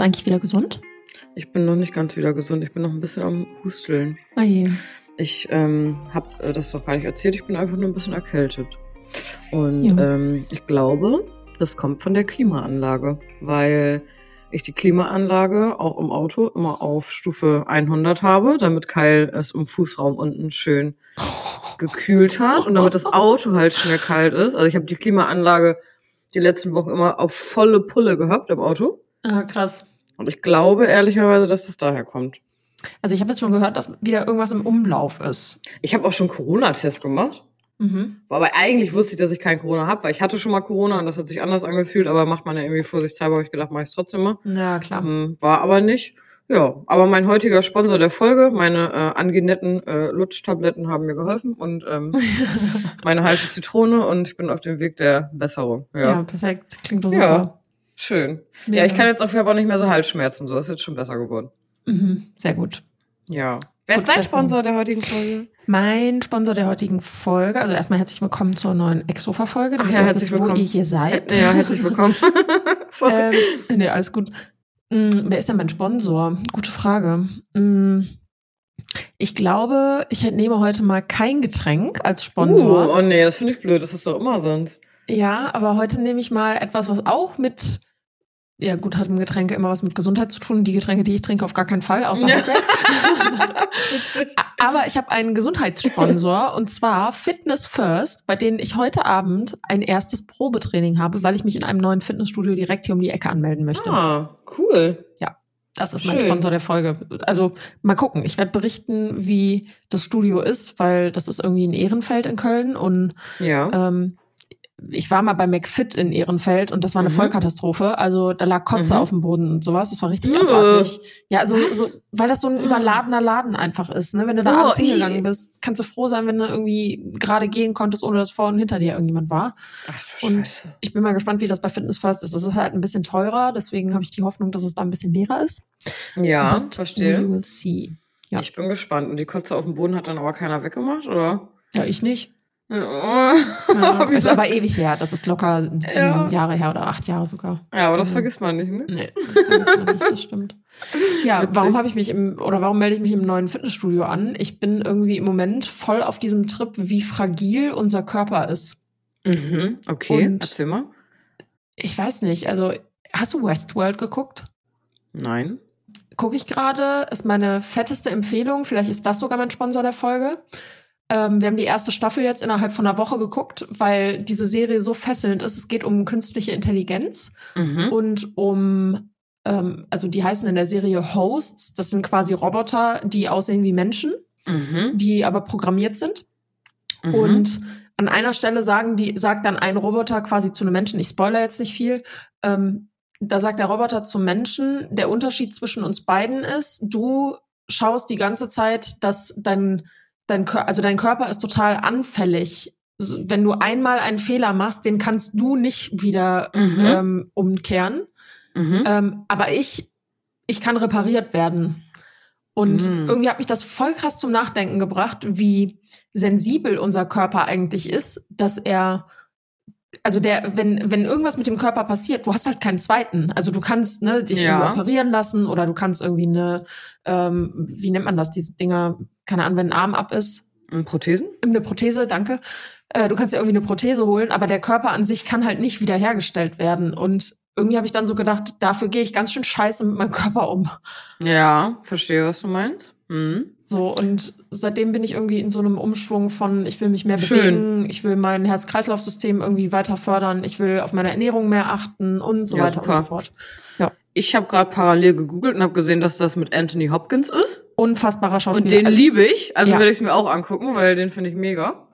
du eigentlich wieder gesund? Ich bin noch nicht ganz wieder gesund. Ich bin noch ein bisschen am Husteln. Oh je. Ich ähm, habe äh, das doch gar nicht erzählt. Ich bin einfach nur ein bisschen erkältet. Und Ja. ähm, ich glaube, das kommt von der Klimaanlage, weil ich die Klimaanlage auch im Auto immer auf Stufe 100 habe, damit Kyle es im Fußraum unten schön gekühlt hat und damit das Auto halt schnell kalt ist. Also ich habe die Klimaanlage die letzten Wochen immer auf volle Pulle gehabt im Auto. Ah, krass. Und ich glaube ehrlicherweise, dass das daher kommt. Also ich habe jetzt schon gehört, dass wieder irgendwas im Umlauf ist. Ich habe auch schon Corona-Test gemacht. Mhm. Aber eigentlich wusste ich, dass ich kein Corona habe, weil ich hatte schon mal Corona und das hat sich anders angefühlt, aber macht man ja irgendwie vorsichtshalber, habe ich gedacht, mache ich es trotzdem mal. Ja, klar. Ähm, war aber nicht. Ja, aber mein heutiger Sponsor der Folge, meine äh, angenetten äh, Lutschtabletten haben mir geholfen und ähm, meine heiße Zitrone und ich bin auf dem Weg der Besserung. Ja. Ja, perfekt. Klingt doch Ja. Schön. Mega. Ja, ich kann jetzt auf jeden Fall auch nicht mehr so Halsschmerzen, so ist jetzt schon besser geworden. Mhm. Sehr gut. Ja. Wer ist dein. Sponsor der heutigen Folge? Mein Sponsor der heutigen Folge, also erstmal herzlich willkommen zur neuen Exofa-Folge. ja, herzlich willkommen. Wo ihr hier seid. Ja, herzlich willkommen. Sorry. ähm, nee, alles gut. Mm, wer ist denn mein Sponsor? Gute Frage. Mm, ich glaube, ich nehme heute mal kein Getränk als Sponsor. Uh, oh nee, das finde ich blöd, das ist doch immer sonst. Ja, aber heute nehme ich mal etwas, was auch mit, ja gut, hat mit Getränke immer was mit Gesundheit zu tun. Die Getränke, die ich trinke, auf gar keinen Fall, außer Ja. Aber ich habe einen Gesundheitssponsor und zwar Fitness First, bei denen ich heute Abend ein erstes Probetraining habe, weil ich mich in einem neuen Fitnessstudio direkt hier um die Ecke anmelden möchte. Ah, cool. Das ist mein schön. Sponsor der Folge. Also mal gucken. Ich werde berichten, wie das Studio ist, weil das ist irgendwie in Ehrenfeld in Köln und Ja. ähm, ich war mal bei McFit in Ehrenfeld und das war eine Mhm. Vollkatastrophe. Also da lag Kotze Mhm. auf dem Boden und sowas. Das war richtig Äh. abartig. Ja, also so, weil das so ein überladener Laden einfach ist. Ne? Wenn du da Oh, abends hingegangen bist, kannst du froh sein, wenn du irgendwie gerade gehen konntest, ohne dass vor und hinter dir irgendjemand war. Ach du Und Scheiße. ich bin mal gespannt, wie das bei Fitness First ist. Das ist halt ein bisschen teurer, deswegen habe ich die Hoffnung, dass es da ein bisschen leerer ist. Ja, But We verstehe. will see. Ja. Ich bin gespannt. Und die Kotze auf dem Boden hat dann aber keiner weggemacht, oder? Ja, ich nicht. Ja, ist Wieso? aber ewig her. Das ist locker sieben Ja. Jahre her oder acht Jahre sogar. ja, aber das Mhm. vergisst man nicht, ne? Nee, das vergisst man nicht, das stimmt. Ja, Witzig. warum habe ich mich im, oder warum melde ich mich im neuen Fitnessstudio an? Ich bin irgendwie im Moment voll auf diesem Trip, wie fragil unser Körper ist. Mhm, okay. Und- Erzähl mal. Ich weiß nicht, also hast du Westworld geguckt? Nein. Gucke ich gerade, ist meine fetteste Empfehlung. Vielleicht ist das sogar mein Sponsor der Folge. Ähm, wir haben die erste Staffel jetzt innerhalb von einer Woche geguckt, weil diese Serie so fesselnd ist. Es geht um künstliche Intelligenz. Mhm. und um, ähm, also die heißen in der Serie Hosts, das sind quasi Roboter, die aussehen wie Menschen, Mhm. die aber programmiert sind. Mhm. Und an einer Stelle sagen die, sagt dann ein Roboter quasi zu einem Menschen, ich spoiler jetzt nicht viel, ähm, da sagt der Roboter zum Menschen, der Unterschied zwischen uns beiden ist, du schaust die ganze Zeit, dass dein, dein, also dein Körper ist total anfällig. Wenn du einmal einen Fehler machst, den kannst du nicht wieder Mhm. ähm, umkehren. Mhm. Ähm, aber ich, ich kann repariert werden. Und Mhm. irgendwie hat mich das voll krass zum Nachdenken gebracht, wie sensibel unser Körper eigentlich ist, dass er, also der, wenn, wenn irgendwas mit dem Körper passiert, du hast halt keinen zweiten. Also du kannst ne, dich Ja. operieren lassen oder du kannst irgendwie eine, ähm, wie nennt man das, diese Dinger, keine Ahnung, wenn ein Arm ab ist, Und Prothesen? eine Prothese, danke. Äh, du kannst ja irgendwie eine Prothese holen, aber der Körper an sich kann halt nicht wiederhergestellt werden. Und irgendwie habe ich dann so gedacht, dafür gehe ich ganz schön scheiße mit meinem Körper um. Ja, verstehe, was du meinst. Mhm. So, und seitdem bin ich irgendwie in so einem Umschwung von, ich will mich mehr Schön. bewegen, ich will mein Herz-Kreislauf-System irgendwie weiter fördern, ich will auf meine Ernährung mehr achten und so Ja, weiter und super. so fort. Ich habe gerade parallel gegoogelt und habe gesehen, dass das mit Anthony Hopkins ist. Unfassbarer Schauspieler. Und den Also, liebe ich. Also Ja. werde ich es mir auch angucken, weil den finde ich mega.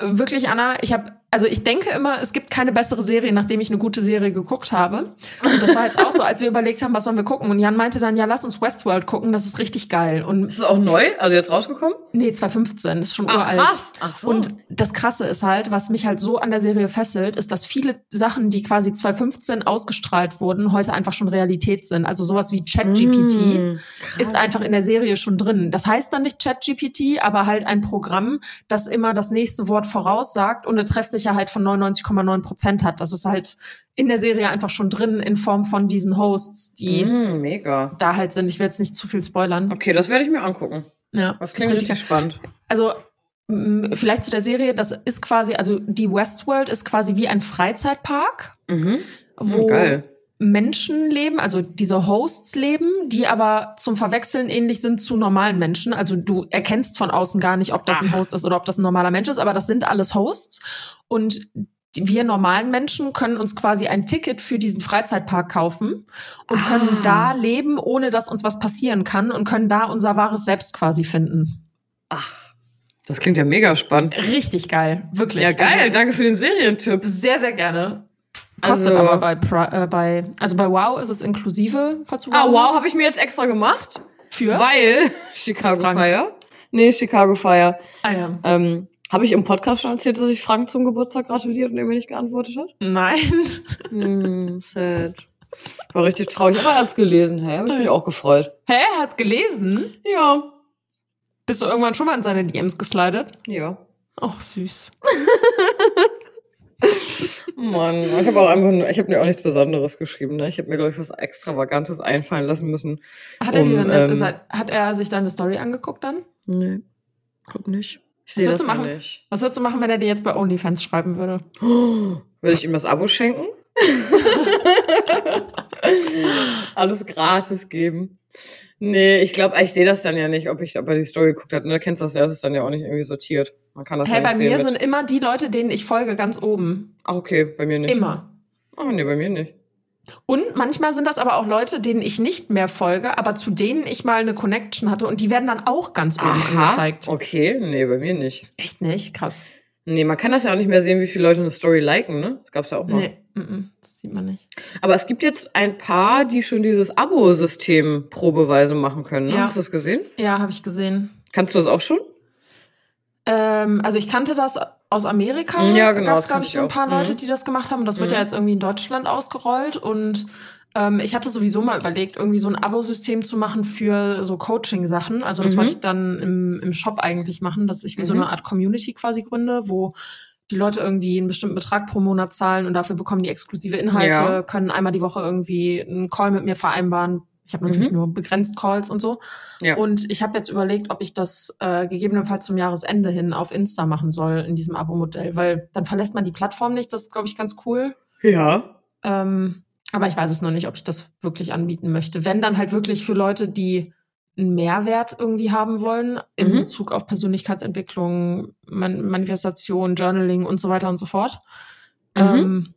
wirklich, Anna, ich habe, also ich denke immer, es gibt keine bessere Serie, nachdem ich eine gute Serie geguckt habe. Und das war jetzt auch so, als wir überlegt haben, was sollen wir gucken. Und Jan meinte dann, ja, lass uns Westworld gucken, das ist richtig geil. Und Ist es auch neu? Also jetzt rausgekommen? nee, 2015, das ist schon Ach, uralt. krass. Ach so. Und das Krasse ist halt, was mich halt so an der Serie fesselt, ist, dass viele Sachen, die quasi 2015 ausgestrahlt wurden, heute einfach schon Realität sind. Also sowas wie ChatGPT Mm, ist einfach in der Serie schon drin. Das heißt dann nicht ChatGPT, aber halt ein Programm, das immer das nächste Wort voraussagt und du treffst dich Treffsicherheit von 99,9 Prozent hat. Das ist halt in der Serie einfach schon drin in Form von diesen Hosts, die Mm, da halt sind. Ich will jetzt nicht zu viel spoilern. Okay, das werde ich mir angucken. Ja, Das klingt richtig richtig spannend. also vielleicht zu der Serie, das ist quasi, also die Westworld ist quasi wie ein Freizeitpark, Mhm. wo geil. Menschen leben, also diese Hosts leben, die aber zum Verwechseln ähnlich sind zu normalen Menschen. Also du erkennst von außen gar nicht, ob das ein Ach. Host ist oder ob das ein normaler Mensch ist, aber das sind alles Hosts. Und wir normalen Menschen können uns quasi ein Ticket für diesen Freizeitpark kaufen und können Ah. da leben, ohne dass uns was passieren kann und können da unser wahres Selbst quasi finden. Ach, das klingt ja mega spannend. Richtig geil, wirklich. Ja, geil. Also, Danke für den Serientipp. sehr, sehr gerne. Kostet Also- aber bei, äh, bei, also bei Wow ist es inklusive falls du Ah, bist. wow, habe ich mir jetzt extra gemacht. Für? Weil Chicago Frank. Fire. Nee, Chicago Fire. ah, ja. Ähm, habe ich im Podcast schon erzählt, dass ich Frank zum Geburtstag gratuliert und er mir nicht geantwortet hat? Nein. Hm, sad. War richtig traurig, aber er hat's gelesen. Hey, habe ich mich auch gefreut. Hä? Hat gelesen? Ja. Bist du irgendwann schon mal in seine DMs geslidet? Ja. Ach, süß. Mann, ich habe auch einfach nur, ich habe mir auch nichts Besonderes geschrieben. Ne? Ich habe mir, glaube ich, was Extravagantes einfallen lassen müssen. Hat er, dir Um, dann, ähm, seit- hat er sich deine Story angeguckt dann? Nee, glaub nicht. Ich Was sehe das du machen? nicht. Was würdest du machen, wenn er dir jetzt bei OnlyFans schreiben würde? Oh, würde ich ihm das Abo schenken? Alles gratis geben. Nee, ich glaube, ich sehe das dann ja nicht, ob ich ob er die Story geguckt hat. Ne, du kennst das ja, das ist dann ja auch nicht irgendwie sortiert. Man kann das Hä, ja bei mir mit- sind immer die Leute, denen ich folge, ganz oben. Ach, okay, bei mir nicht. Immer. Ach, nee, bei mir nicht. Und manchmal sind das aber auch Leute, denen ich nicht mehr folge, aber zu denen ich mal eine Connection hatte und die werden dann auch ganz oben Aha, angezeigt. okay, nee, bei mir nicht. Echt nicht? Krass. Nee, man kann das ja auch nicht mehr sehen, wie viele Leute eine Story liken, ne? Das gab's ja auch mal. Nee, mm, mm, das sieht man nicht. Aber es gibt jetzt ein paar, die schon dieses Abo-System probeweise machen können, ne? Ja. Hast du das gesehen? Ja, habe ich gesehen. Kannst du das auch schon? Ähm, also ich kannte das aus Amerika. Ja, genau, Gab es, glaube ich, ein paar Leute, Mhm. die das gemacht haben. Und das wird Mhm. ja jetzt irgendwie in Deutschland ausgerollt. Und ähm, ich hatte sowieso mal überlegt, irgendwie so ein Abo-System zu machen für so Coaching-Sachen. Also das Mhm. wollte ich dann im, im Shop eigentlich machen, dass ich wie so Mhm. eine Art Community quasi gründe, wo die Leute irgendwie einen bestimmten Betrag pro Monat zahlen und dafür bekommen die exklusive Inhalte, Ja. können einmal die Woche irgendwie einen Call mit mir vereinbaren. Ich habe natürlich Mhm. nur begrenzt Calls und so. Ja. Und ich habe jetzt überlegt, ob ich das äh, gegebenenfalls zum Jahresende hin auf Insta machen soll in diesem Abo-Modell, weil dann verlässt man die Plattform nicht. Das ist, glaube ich, ganz cool. Ja. Ähm, aber ich weiß es noch nicht, ob ich das wirklich anbieten möchte. Wenn dann halt wirklich für Leute, die einen Mehrwert irgendwie haben wollen in Mhm. Bezug auf Persönlichkeitsentwicklung, Man Manifestation, Journaling und so weiter und so fort. Mhm. Ähm,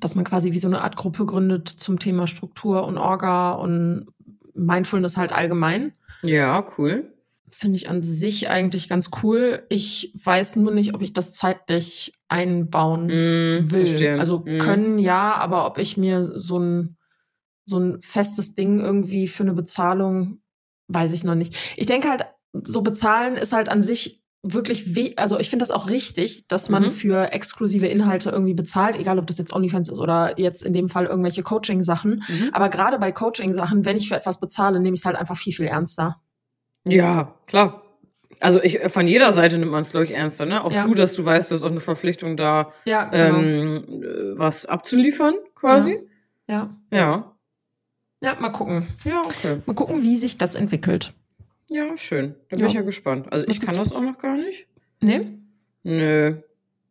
dass man quasi wie so eine Art Gruppe gründet zum Thema Struktur und Orga und Mindfulness halt allgemein. Ja, cool. Finde ich an sich eigentlich ganz cool. Ich weiß nur nicht, ob ich das zeitlich einbauen Mm, will. verstehe. Also Mm. können ja, aber ob ich mir so ein, so ein festes Ding irgendwie für eine Bezahlung, weiß ich noch nicht. Ich denke halt, so bezahlen ist halt an sich wirklich, also ich finde das auch richtig, dass man Mhm. für exklusive Inhalte irgendwie bezahlt, egal ob das jetzt OnlyFans ist oder jetzt in dem Fall irgendwelche Coaching-Sachen. Mhm. Aber gerade bei Coaching-Sachen, wenn ich für etwas bezahle, nehme ich es halt einfach viel, viel ernster. Ja, klar. Also ich, von jeder Seite nimmt man es, glaube ich, ernster, ne? Auch Ja. du, dass du weißt, du hast auch eine Verpflichtung da, Ja, genau. ähm, äh, was abzuliefern, quasi. ja. Ja. ja, mal gucken. Ja, okay. Mal gucken, wie sich das entwickelt. Ja, schön. Da bin Ja. ich ja gespannt. Also Was ich kann gibt's? das auch noch gar nicht. Nee? Nö.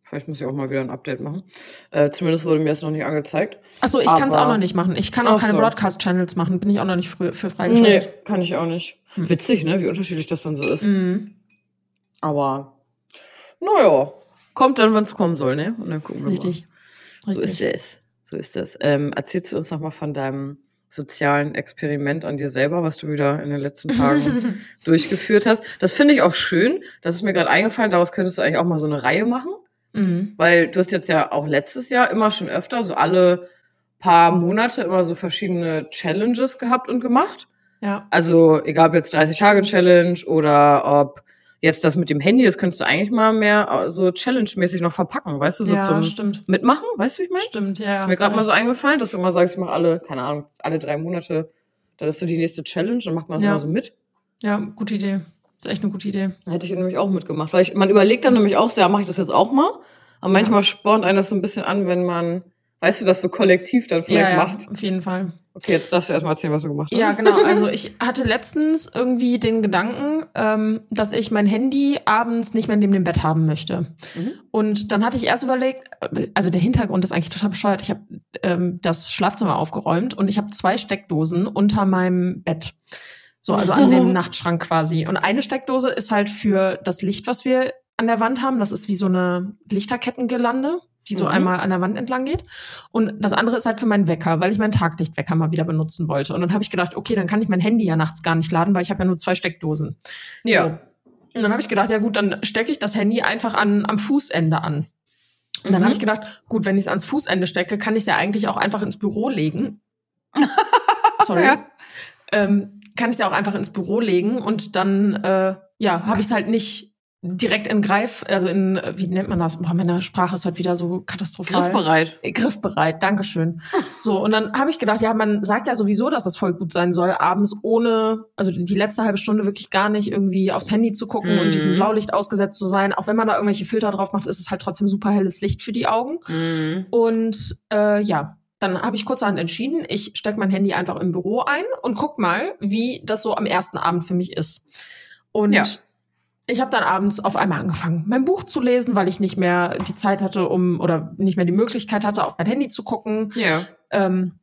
Vielleicht muss ich auch mal wieder ein Update machen. Äh, zumindest wurde mir das noch nicht angezeigt. Achso, ich kann es auch Aber- noch nicht machen. Ich kann auch Ach keine so. Broadcast-Channels machen. Bin ich auch noch nicht frü für Nee, freigeschaltet. kann ich auch nicht. Hm. Witzig, ne? Wie unterschiedlich das dann so ist. Mhm. Aber naja, kommt dann, wenn es kommen soll, ne? Und dann gucken wir Richtig. mal. So ist Richtig. es. So ist es. Ähm, erzählst du uns noch mal von deinem sozialen Experiment an dir selber, was du wieder in den letzten Tagen durchgeführt hast. Das finde ich auch schön. Das ist mir gerade eingefallen. Daraus könntest du eigentlich auch mal so eine Reihe machen. mhm. Weil du hast jetzt ja auch letztes Jahr immer schon öfter, so alle paar Monate immer so verschiedene Challenges gehabt und gemacht. Ja. Also egal ob jetzt 30-Tage-Challenge oder ob jetzt das mit dem Handy, das könntest du eigentlich mal mehr äh, so Challenge-mäßig noch verpacken, weißt du, so ja, zum stimmt. Mitmachen, weißt du, wie ich meine? Stimmt, ja. Ist mir gerade mal so eingefallen, dass du immer sagst, ich mache alle, keine Ahnung, alle drei Monate, dann ist so die nächste Challenge, dann macht man das Ja. mal so mit. Ja, gute Idee. Ist echt eine gute Idee. Da hätte ich nämlich auch mitgemacht, weil ich, man überlegt dann nämlich auch so, ja, mache ich das jetzt auch mal? Aber manchmal spornt einen das so ein bisschen an, wenn man, weißt du, das so kollektiv dann vielleicht ja, macht. Ja, auf jeden Fall. Okay, jetzt darfst du erstmal erzählen, was du gemacht hast. Ja, genau. Also ich hatte letztens irgendwie den Gedanken, ähm, dass ich mein Handy abends nicht mehr neben dem Bett haben möchte. Mhm. Und dann hatte ich erst überlegt, also der Hintergrund ist eigentlich total bescheuert. Ich habe ähm, das Schlafzimmer aufgeräumt und ich habe zwei Steckdosen unter meinem Bett. So, also an dem Nachtschrank quasi. Und eine Steckdose ist halt für das Licht, was wir an der Wand haben. Das ist wie so eine Lichterkettengelande die so mhm. einmal an der Wand entlang geht. Und das andere ist halt für meinen Wecker, weil ich meinen Taglichtwecker mal wieder benutzen wollte. Und dann habe ich gedacht, okay, dann kann ich mein Handy ja nachts gar nicht laden, weil ich habe ja nur zwei Steckdosen. Ja. So. Und dann habe ich gedacht, ja gut, dann stecke ich das Handy einfach an, am Fußende an. Und dann mhm. habe ich gedacht, gut, wenn ich es ans Fußende stecke, kann ich es ja eigentlich auch einfach ins Büro legen. Sorry. Ja. Ähm, kann ich es ja auch einfach ins Büro legen und dann äh, ja, habe ich es halt nicht direkt in Greif, also in, wie nennt man das? Boah, meine Sprache ist heute wieder so katastrophal. Griffbereit. Griffbereit, Dankeschön. so, und dann habe ich gedacht, ja, man sagt ja sowieso, dass das voll gut sein soll, abends ohne, also die letzte halbe Stunde wirklich gar nicht irgendwie aufs Handy zu gucken mhm. und diesem Blaulicht ausgesetzt zu sein. Auch wenn man da irgendwelche Filter drauf macht, ist es halt trotzdem super helles Licht für die Augen. Mhm. Und äh, ja, dann habe ich kurzerhand entschieden, ich stecke mein Handy einfach im Büro ein und guck mal, wie das so am ersten Abend für mich ist. Und ja ich habe dann abends auf einmal angefangen, mein Buch zu lesen, weil ich nicht mehr die Zeit hatte, um oder nicht mehr die Möglichkeit hatte, auf mein Handy zu gucken. Ja. Ähm,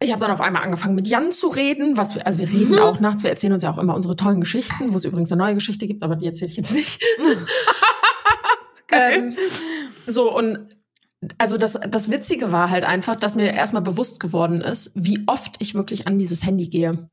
ich habe dann auf einmal angefangen, mit Jan zu reden. Was wir, also wir reden mhm. auch nachts, wir erzählen uns ja auch immer unsere tollen Geschichten, wo es übrigens eine neue Geschichte gibt, aber die erzähle ich jetzt nicht. ähm, so, und also das, das Witzige war halt einfach, dass mir erstmal bewusst geworden ist, wie oft ich wirklich an dieses Handy gehe.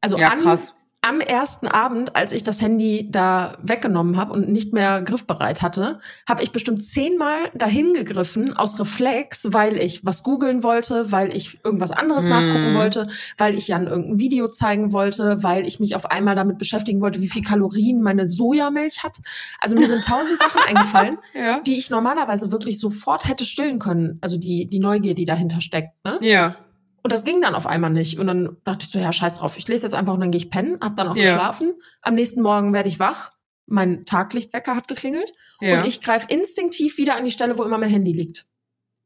Also ja, an, krass am ersten Abend, als ich das Handy da weggenommen habe und nicht mehr griffbereit hatte, habe ich bestimmt zehnmal dahin gegriffen aus Reflex, weil ich was googeln wollte, weil ich irgendwas anderes mm. nachgucken wollte, weil ich Jan irgendein Video zeigen wollte, weil ich mich auf einmal damit beschäftigen wollte, wie viel Kalorien meine Sojamilch hat. Also mir sind tausend Sachen eingefallen, ja. die ich normalerweise wirklich sofort hätte stillen können. Also die, die Neugier, die dahinter steckt. Ne? Ja. Und das ging dann auf einmal nicht. Und dann dachte ich so, ja, scheiß drauf. Ich lese jetzt einfach und dann gehe ich pennen. Hab dann auch ja. geschlafen. Am nächsten Morgen werde ich wach. Mein Taglichtwecker hat geklingelt. Ja. Und ich greife instinktiv wieder an die Stelle, wo immer mein Handy liegt.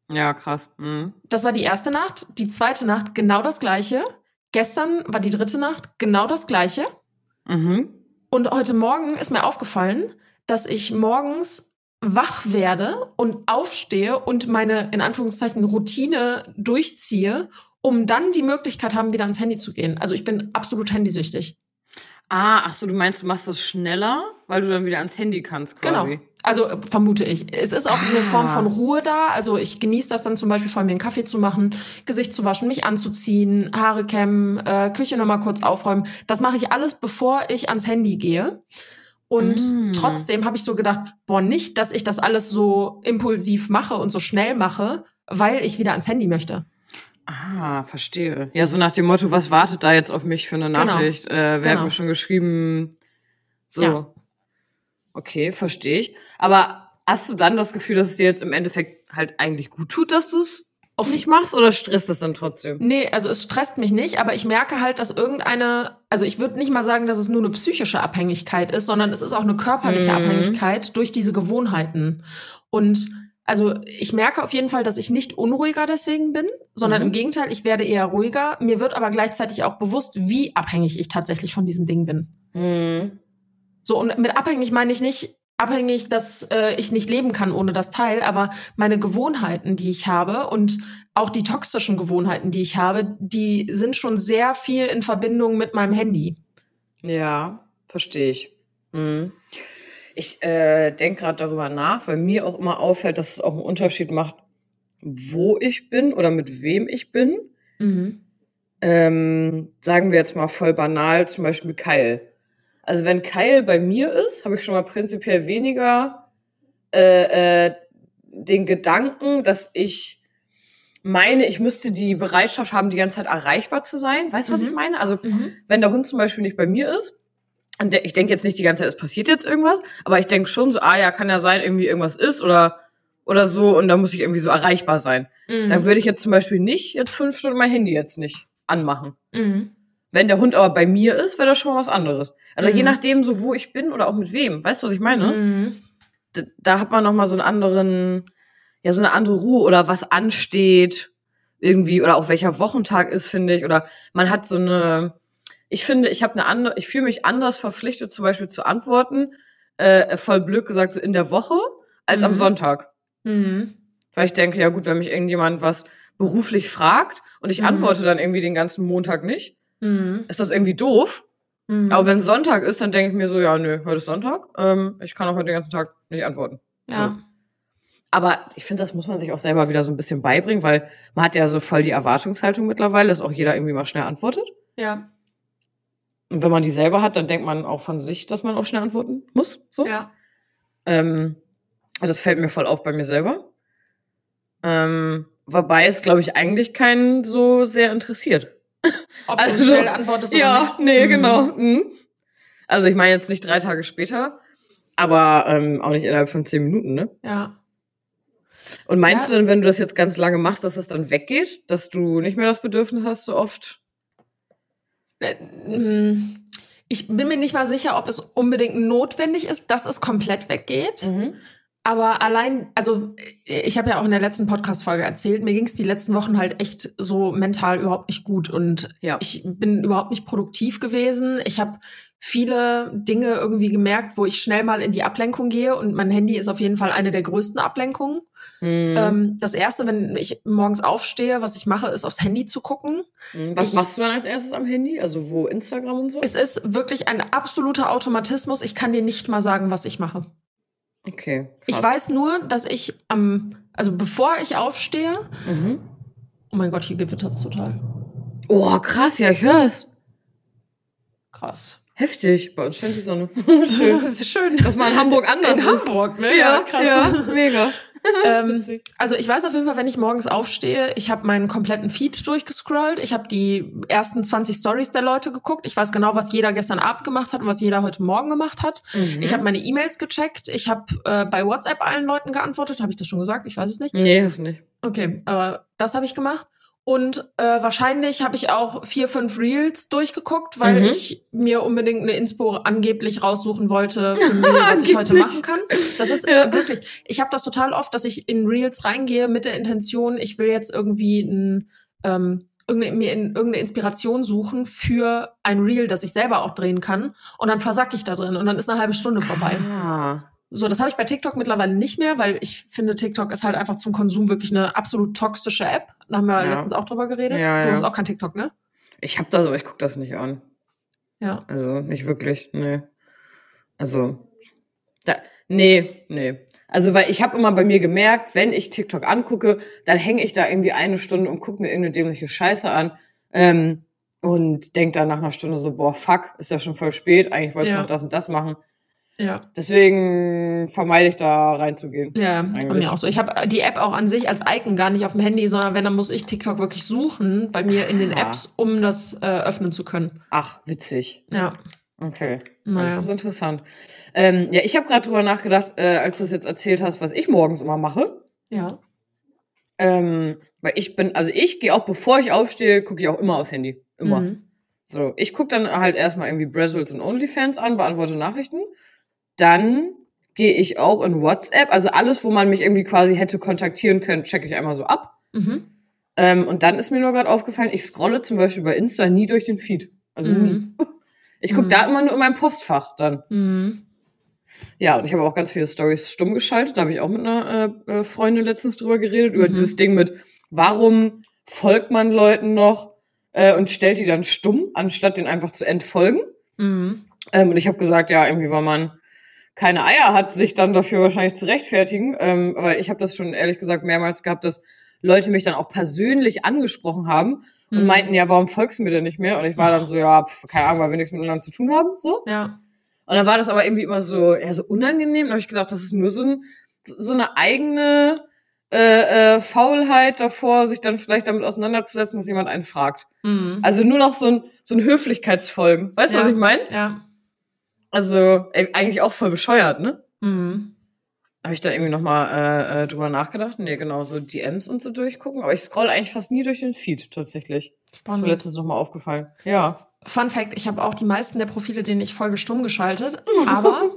Ja, krass. Mhm. Das war die erste Nacht. Die zweite Nacht genau das gleiche. Gestern war die dritte Nacht genau das gleiche. Mhm. Und heute Morgen ist mir aufgefallen, dass ich morgens wach werde und aufstehe und meine in Anführungszeichen Routine durchziehe um dann die Möglichkeit haben, wieder ans Handy zu gehen. Also ich bin absolut handysüchtig. Ah, ach so, du meinst, du machst das schneller, weil du dann wieder ans Handy kannst quasi. Genau. Also äh, vermute ich. Es ist auch ah. eine Form von Ruhe da. Also ich genieße das dann zum Beispiel vor mir einen Kaffee zu machen, Gesicht zu waschen, mich anzuziehen, Haare kämmen, äh, Küche nochmal kurz aufräumen. Das mache ich alles, bevor ich ans Handy gehe. Und mm. trotzdem habe ich so gedacht, boah, nicht, dass ich das alles so impulsiv mache und so schnell mache, weil ich wieder ans Handy möchte. Ah, verstehe. Ja, so nach dem Motto, was wartet da jetzt auf mich für eine genau. Nachricht? Genau. Äh, wer genau. hat mir schon geschrieben? So. Ja. Okay, verstehe ich. Aber hast du dann das Gefühl, dass es dir jetzt im Endeffekt halt eigentlich gut tut, dass du es auch nicht machst oder stresst es dann trotzdem? Nee, also es stresst mich nicht, aber ich merke halt, dass irgendeine, also ich würde nicht mal sagen, dass es nur eine psychische Abhängigkeit ist, sondern es ist auch eine körperliche mhm. Abhängigkeit durch diese Gewohnheiten. Und also ich merke auf jeden Fall, dass ich nicht unruhiger deswegen bin, sondern mhm. im Gegenteil, ich werde eher ruhiger. Mir wird aber gleichzeitig auch bewusst, wie abhängig ich tatsächlich von diesem Ding bin. Mhm. So, und mit abhängig meine ich nicht abhängig, dass äh, ich nicht leben kann ohne das Teil, aber meine Gewohnheiten, die ich habe und auch die toxischen Gewohnheiten, die ich habe, die sind schon sehr viel in Verbindung mit meinem Handy. Ja, verstehe ich. Mhm. Ich äh, denke gerade darüber nach, weil mir auch immer auffällt, dass es auch einen Unterschied macht, wo ich bin oder mit wem ich bin. Mhm. Ähm, sagen wir jetzt mal voll banal, zum Beispiel Keil. Also wenn Keil bei mir ist, habe ich schon mal prinzipiell weniger äh, äh, den Gedanken, dass ich meine, ich müsste die Bereitschaft haben, die ganze Zeit erreichbar zu sein. Weißt du, was mhm. ich meine? Also mhm. wenn der Hund zum Beispiel nicht bei mir ist, und ich denke jetzt nicht die ganze Zeit, es passiert jetzt irgendwas, aber ich denke schon so, ah ja, kann ja sein, irgendwie irgendwas ist oder oder so und da muss ich irgendwie so erreichbar sein. Mhm. Da würde ich jetzt zum Beispiel nicht jetzt fünf Stunden mein Handy jetzt nicht anmachen. Mhm. Wenn der Hund aber bei mir ist, wäre das schon mal was anderes. Also mhm. je nachdem, so wo ich bin oder auch mit wem. Weißt du, was ich meine? Mhm. d- da hat man noch mal so einen anderen, ja, so eine andere Ruhe oder was ansteht irgendwie oder auch welcher Wochentag ist, finde ich. Oder man hat so eine, ich finde, ich habe eine andere, ich fühle mich anders verpflichtet, zum Beispiel zu antworten, äh, voll blöd gesagt, so in der Woche, als am Mhm. Sonntag. Mhm. Weil ich denke, ja gut, wenn mich irgendjemand was beruflich fragt und ich Mhm. antworte dann irgendwie den ganzen Montag nicht, Mhm. ist das irgendwie doof. Mhm. Aber wenn Sonntag ist, dann denke ich mir so, ja, nö, heute ist Sonntag. Ähm, ich kann auch heute den ganzen Tag nicht antworten. ja. Aber ich finde, das muss man sich auch selber wieder so ein bisschen beibringen, weil man hat ja so voll die Erwartungshaltung mittlerweile, dass auch jeder irgendwie mal schnell antwortet. Ja. Und wenn man die selber hat, dann denkt man auch von sich, dass man auch schnell antworten muss. So. Ja. Ähm, also das fällt mir voll auf bei mir selber. Ähm, wobei es, glaube ich, eigentlich keinen so sehr interessiert. Ob du Also, schnell antwortest oder ja, nicht. nee, Mhm. genau. Mhm. Also ich meine jetzt nicht drei Tage später, aber ähm, auch nicht innerhalb von zehn Minuten, ne? Ja. Und meinst Ja. du denn, wenn du das jetzt ganz lange machst, dass das dann weggeht? Dass du nicht mehr das Bedürfnis hast, so oft? Äh, mm, Ich bin mir nicht mal sicher, ob es unbedingt notwendig ist, dass es komplett weggeht. Mhm. Aber allein, also ich habe ja auch in der letzten Podcast-Folge erzählt, mir ging es die letzten Wochen halt echt so mental überhaupt nicht gut. Und Ja. ich bin überhaupt nicht produktiv gewesen. Ich habe viele Dinge irgendwie gemerkt, wo ich schnell mal in die Ablenkung gehe. Und mein Handy ist auf jeden Fall eine der größten Ablenkungen. Mhm. Ähm, das Erste, wenn ich morgens aufstehe, was ich mache, ist aufs Handy zu gucken. Mhm. Was ich- machst du dann als erstes am Handy? Also wo Instagram und so? Es ist wirklich ein absoluter Automatismus. Ich kann dir nicht mal sagen, was ich mache. Okay. Ich krass. weiß nur, dass ich am, also bevor ich aufstehe, Mhm. oh mein Gott, hier gewittert es total. Oh, krass, ja, ich hör's. Krass. Heftig. Bei uns scheint die Sonne. Schön. Das ist schön. Dass mal in Hamburg anders In ist. Hamburg, ne? Ja, ja, mega. Ähm, also ich weiß auf jeden Fall, wenn ich morgens aufstehe, ich habe meinen kompletten Feed durchgescrollt. Ich habe die ersten 20 Stories der Leute geguckt. Ich weiß genau, was jeder gestern Abend gemacht hat und was jeder heute Morgen gemacht hat. Mhm. Ich habe meine E-Mails gecheckt. Ich habe äh, bei WhatsApp allen Leuten geantwortet. Habe ich das schon gesagt? Ich weiß es nicht. Nee, hast du nicht. Okay, aber das habe ich gemacht. Und äh, wahrscheinlich habe ich auch vier, fünf Reels durchgeguckt, weil Mhm. ich mir unbedingt eine Inspo angeblich raussuchen wollte, für Reel, was ich heute machen kann. Das ist Ja. wirklich, ich habe das total oft, dass ich in Reels reingehe mit der Intention, ich will jetzt irgendwie ein, ähm, irgendeine, mir in, irgendeine Inspiration suchen für ein Reel, das ich selber auch drehen kann. Und dann versacke ich da drin und dann ist eine halbe Stunde vorbei. Ah. So, das habe ich bei TikTok mittlerweile nicht mehr, weil ich finde, TikTok ist halt einfach zum Konsum wirklich eine absolut toxische App. Da haben wir Ja. letztens auch drüber geredet. Ja, du hast auch kein TikTok, ne? Ich hab das, aber ich guck das nicht an. Ja. Also nicht wirklich, nee. Also, da, nee, nee. Also, weil ich habe immer bei mir gemerkt, wenn ich TikTok angucke, dann hänge ich da irgendwie eine Stunde und gucke mir irgendeine dämliche Scheiße an ähm, und denk dann nach einer Stunde so, boah, fuck, ist ja schon voll spät, eigentlich wollte ich Ja. noch das und das machen. Ja. Deswegen vermeide ich da reinzugehen. Ja, Eigentlich. bei mir auch so. Ich habe die App auch an sich als Icon gar nicht auf dem Handy, sondern wenn, dann muss ich TikTok wirklich suchen bei mir in den Ah. Apps, um das äh, öffnen zu können. Ach, witzig. Ja. Okay. Naja. Das ist interessant. Ähm, ja, ich habe gerade drüber nachgedacht, äh, als du es jetzt erzählt hast, was ich morgens immer mache. Ja. Ähm, weil ich bin, also ich gehe auch, bevor ich aufstehe, gucke ich auch immer aufs Handy. Immer. Mhm. So, ich gucke dann halt erstmal irgendwie Brazzles und OnlyFans an, beantworte Nachrichten. Dann gehe ich auch in WhatsApp, also alles, wo man mich irgendwie quasi hätte kontaktieren können, checke ich einmal so ab. Mhm. Ähm, und dann ist mir nur gerade aufgefallen, ich scrolle zum Beispiel bei Insta nie durch den Feed. Also nie. Mhm. Ich gucke Mhm. da immer nur in meinem Postfach dann. Mhm. Ja, und ich habe auch ganz viele Stories stumm geschaltet. Da habe ich auch mit einer äh, äh, Freundin letztens drüber geredet, über Mhm. dieses Ding mit, warum folgt man Leuten noch äh, und stellt die dann stumm, anstatt den einfach zu entfolgen. Mhm. Ähm, und ich habe gesagt, ja, irgendwie, weil man keine Eier hat, sich dann dafür wahrscheinlich zu rechtfertigen. Ähm, weil ich habe das schon ehrlich gesagt mehrmals gehabt, dass Leute mich dann auch persönlich angesprochen haben und Mhm. meinten, ja, warum folgst du mir denn nicht mehr? Und ich war dann so, ja, pf, keine Ahnung, weil wir nichts miteinander zu tun haben, so. Ja. Und dann war das aber irgendwie immer so, ja, so unangenehm. Da habe ich gedacht, das ist nur so, ein, so eine eigene äh, äh, Faulheit davor, sich dann vielleicht damit auseinanderzusetzen, dass jemand einen fragt. Mhm. Also nur noch so ein, so ein Höflichkeitsfolgen. Weißt du, Ja. was ich meine? Ja. Also ey, eigentlich auch voll bescheuert, ne? Mhm. Habe ich da irgendwie nochmal äh, äh, drüber nachgedacht? Nee, genau, so DMs und so durchgucken. Aber ich scroll eigentlich fast nie durch den Feed, tatsächlich. Ist mir Spannend. letztens nochmal aufgefallen. Ja. Fun Fact, ich habe auch die meisten der Profile, denen ich folge, stumm geschaltet. Aber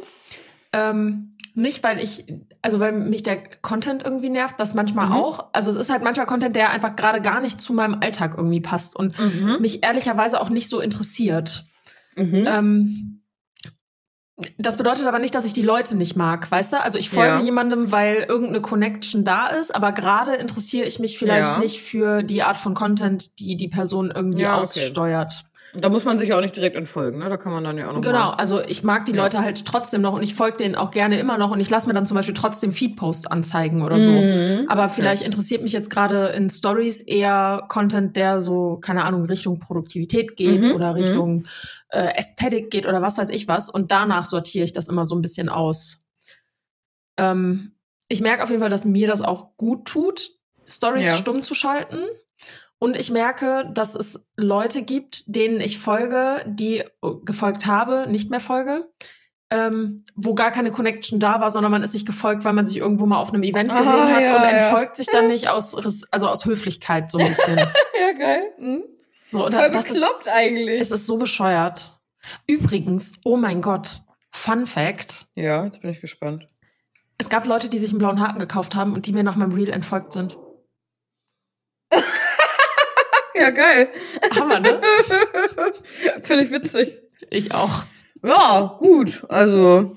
ähm, nicht, weil ich, also weil mich der Content irgendwie nervt, das manchmal Mhm. auch. Also es ist halt manchmal Content, der einfach gerade gar nicht zu meinem Alltag irgendwie passt und Mhm. mich ehrlicherweise auch nicht so interessiert. Mhm. Ähm, das bedeutet aber nicht, dass ich die Leute nicht mag, weißt du? Also ich folge Ja. jemandem, weil irgendeine Connection da ist, aber gerade interessiere ich mich vielleicht Ja. nicht für die Art von Content, die die Person irgendwie Ja, okay. aussteuert. Da muss man sich auch nicht direkt entfolgen, ne? Da kann man dann ja auch noch Genau, Mal. also ich mag die Ja. Leute halt trotzdem noch und ich folge denen auch gerne immer noch und ich lasse mir dann zum Beispiel trotzdem Feedposts anzeigen oder so. Mhm. Aber vielleicht interessiert mich jetzt gerade in Stories eher Content, der so, keine Ahnung, Richtung Produktivität geht Mhm, oder mhm. Richtung äh, Ästhetik geht oder was weiß ich was. Und danach sortiere ich das immer so ein bisschen aus. Ähm, ich merke auf jeden Fall, dass mir das auch gut tut, Stories Ja. stumm zu schalten. Und ich merke, dass es Leute gibt, denen ich folge, die äh, gefolgt habe, nicht mehr folge, ähm, wo gar keine Connection da war, sondern man ist sich gefolgt, weil man sich irgendwo mal auf einem Event Ah, gesehen hat ja, und ja. entfolgt sich dann nicht aus, also aus Höflichkeit so ein bisschen. Ja, geil. Mhm. So, Voll das ist, bekloppt eigentlich. es ist so bescheuert. Übrigens, oh mein Gott, Fun Fact: ja, jetzt bin ich gespannt. Es gab Leute, die sich einen blauen Haken gekauft haben und die mir nach meinem Reel entfolgt sind. Ja, geil. Hammer, ne? Finde ich witzig. Ich auch. Ja, gut. Also.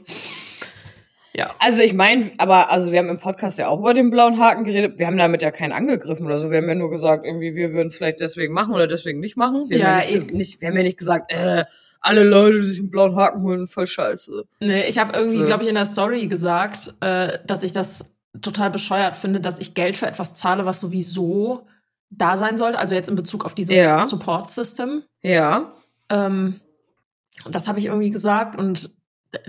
Ja. Also ich meine, aber also wir haben im Podcast ja auch über den blauen Haken geredet. Wir haben damit ja keinen angegriffen oder so. Wir haben ja nur gesagt, irgendwie wir würden es vielleicht deswegen machen oder deswegen nicht machen. Wir, Ja, haben, ja nicht, eben. nicht, wir haben ja nicht gesagt, äh, alle Leute, die sich einen blauen Haken holen, sind voll scheiße. Nee, ich habe irgendwie, So. glaube ich, in der Story gesagt, äh, dass ich das total bescheuert finde, dass ich Geld für etwas zahle, was sowieso da sein soll. Also jetzt in Bezug auf dieses Ja. Support-System. Ja. Ähm, und das habe ich irgendwie gesagt und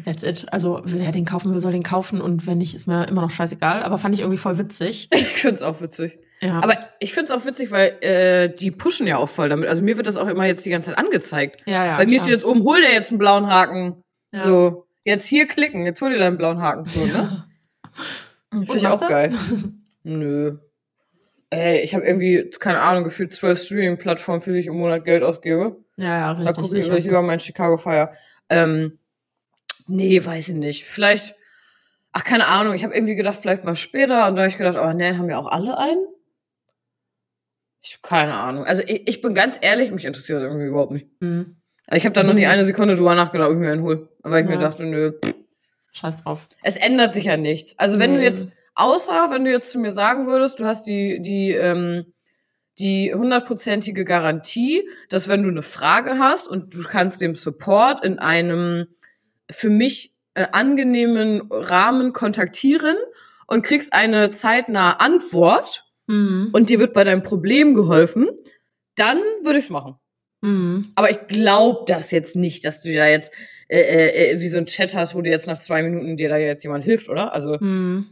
that's it. Also wer den kaufen will, soll den kaufen und wenn nicht, ist mir immer noch scheißegal. Aber fand ich irgendwie voll witzig. Ich find's auch witzig. Ja. Aber ich find's auch witzig, weil äh, die pushen ja auch voll damit. Also mir wird das auch immer jetzt die ganze Zeit angezeigt. ja, ja, Bei mir klar. steht jetzt oben, hol dir jetzt einen blauen Haken. Ja. So, jetzt hier klicken, jetzt hol dir deinen blauen Haken. So, ne? Finde ich auch geil. Nö. Ey, ich habe irgendwie, keine Ahnung, gefühlt zwölf Streaming-Plattformen, für die ich im Monat Geld ausgebe. Ja, ja, Da richtig. gucke ich lieber meinen Chicago Fire. Ähm, nee, weiß ich nicht. Vielleicht, ach, keine Ahnung. Ich habe irgendwie gedacht, vielleicht mal später. Und da habe ich gedacht, oh, nee, haben ja auch alle einen? Ich habe keine Ahnung. Also ich, ich bin ganz ehrlich, mich interessiert das irgendwie überhaupt nicht. Hm, Ich habe da noch nie eine Sekunde drüber nachgedacht, ob ich mir einen hole. Aber ich mir Ja. dachte, nö, scheiß drauf. es ändert sich ja nichts. Also wenn Nee. du jetzt, außer wenn du jetzt zu mir sagen würdest, du hast die, die, ähm, die hundertprozentige Garantie, dass wenn du eine Frage hast und du kannst dem Support in einem für mich äh, angenehmen Rahmen kontaktieren und kriegst eine zeitnahe Antwort Mhm. und dir wird bei deinem Problem geholfen, dann würde ich's machen. Mhm. Aber ich glaube das jetzt nicht, dass du da jetzt äh, äh, äh, wie so ein Chat hast, wo dir jetzt nach zwei Minuten dir da jetzt jemand hilft, oder? Also, Mhm.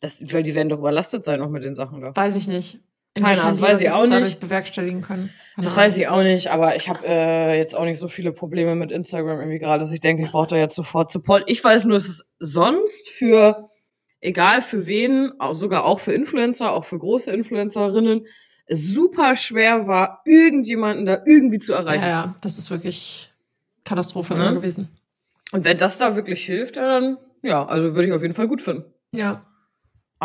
Das, weil die werden doch überlastet sein auch mit den Sachen da. Weiß ich nicht. Keine Ahnung, weiß ich auch nicht. bewerkstelligen können. Keine Das weiß ich auch nicht, aber ich habe äh, jetzt auch nicht so viele Probleme mit Instagram irgendwie gerade, dass ich denke, ich brauche da jetzt sofort Support. Ich weiß nur, es ist sonst für, egal für wen, auch sogar auch für Influencer, auch für große Influencerinnen, super schwer war, irgendjemanden da irgendwie zu erreichen. Ja, ja, das ist wirklich Katastrophe Ne? immer gewesen. Und wenn das da wirklich hilft, ja, dann, ja, also würde ich auf jeden Fall gut finden. Ja.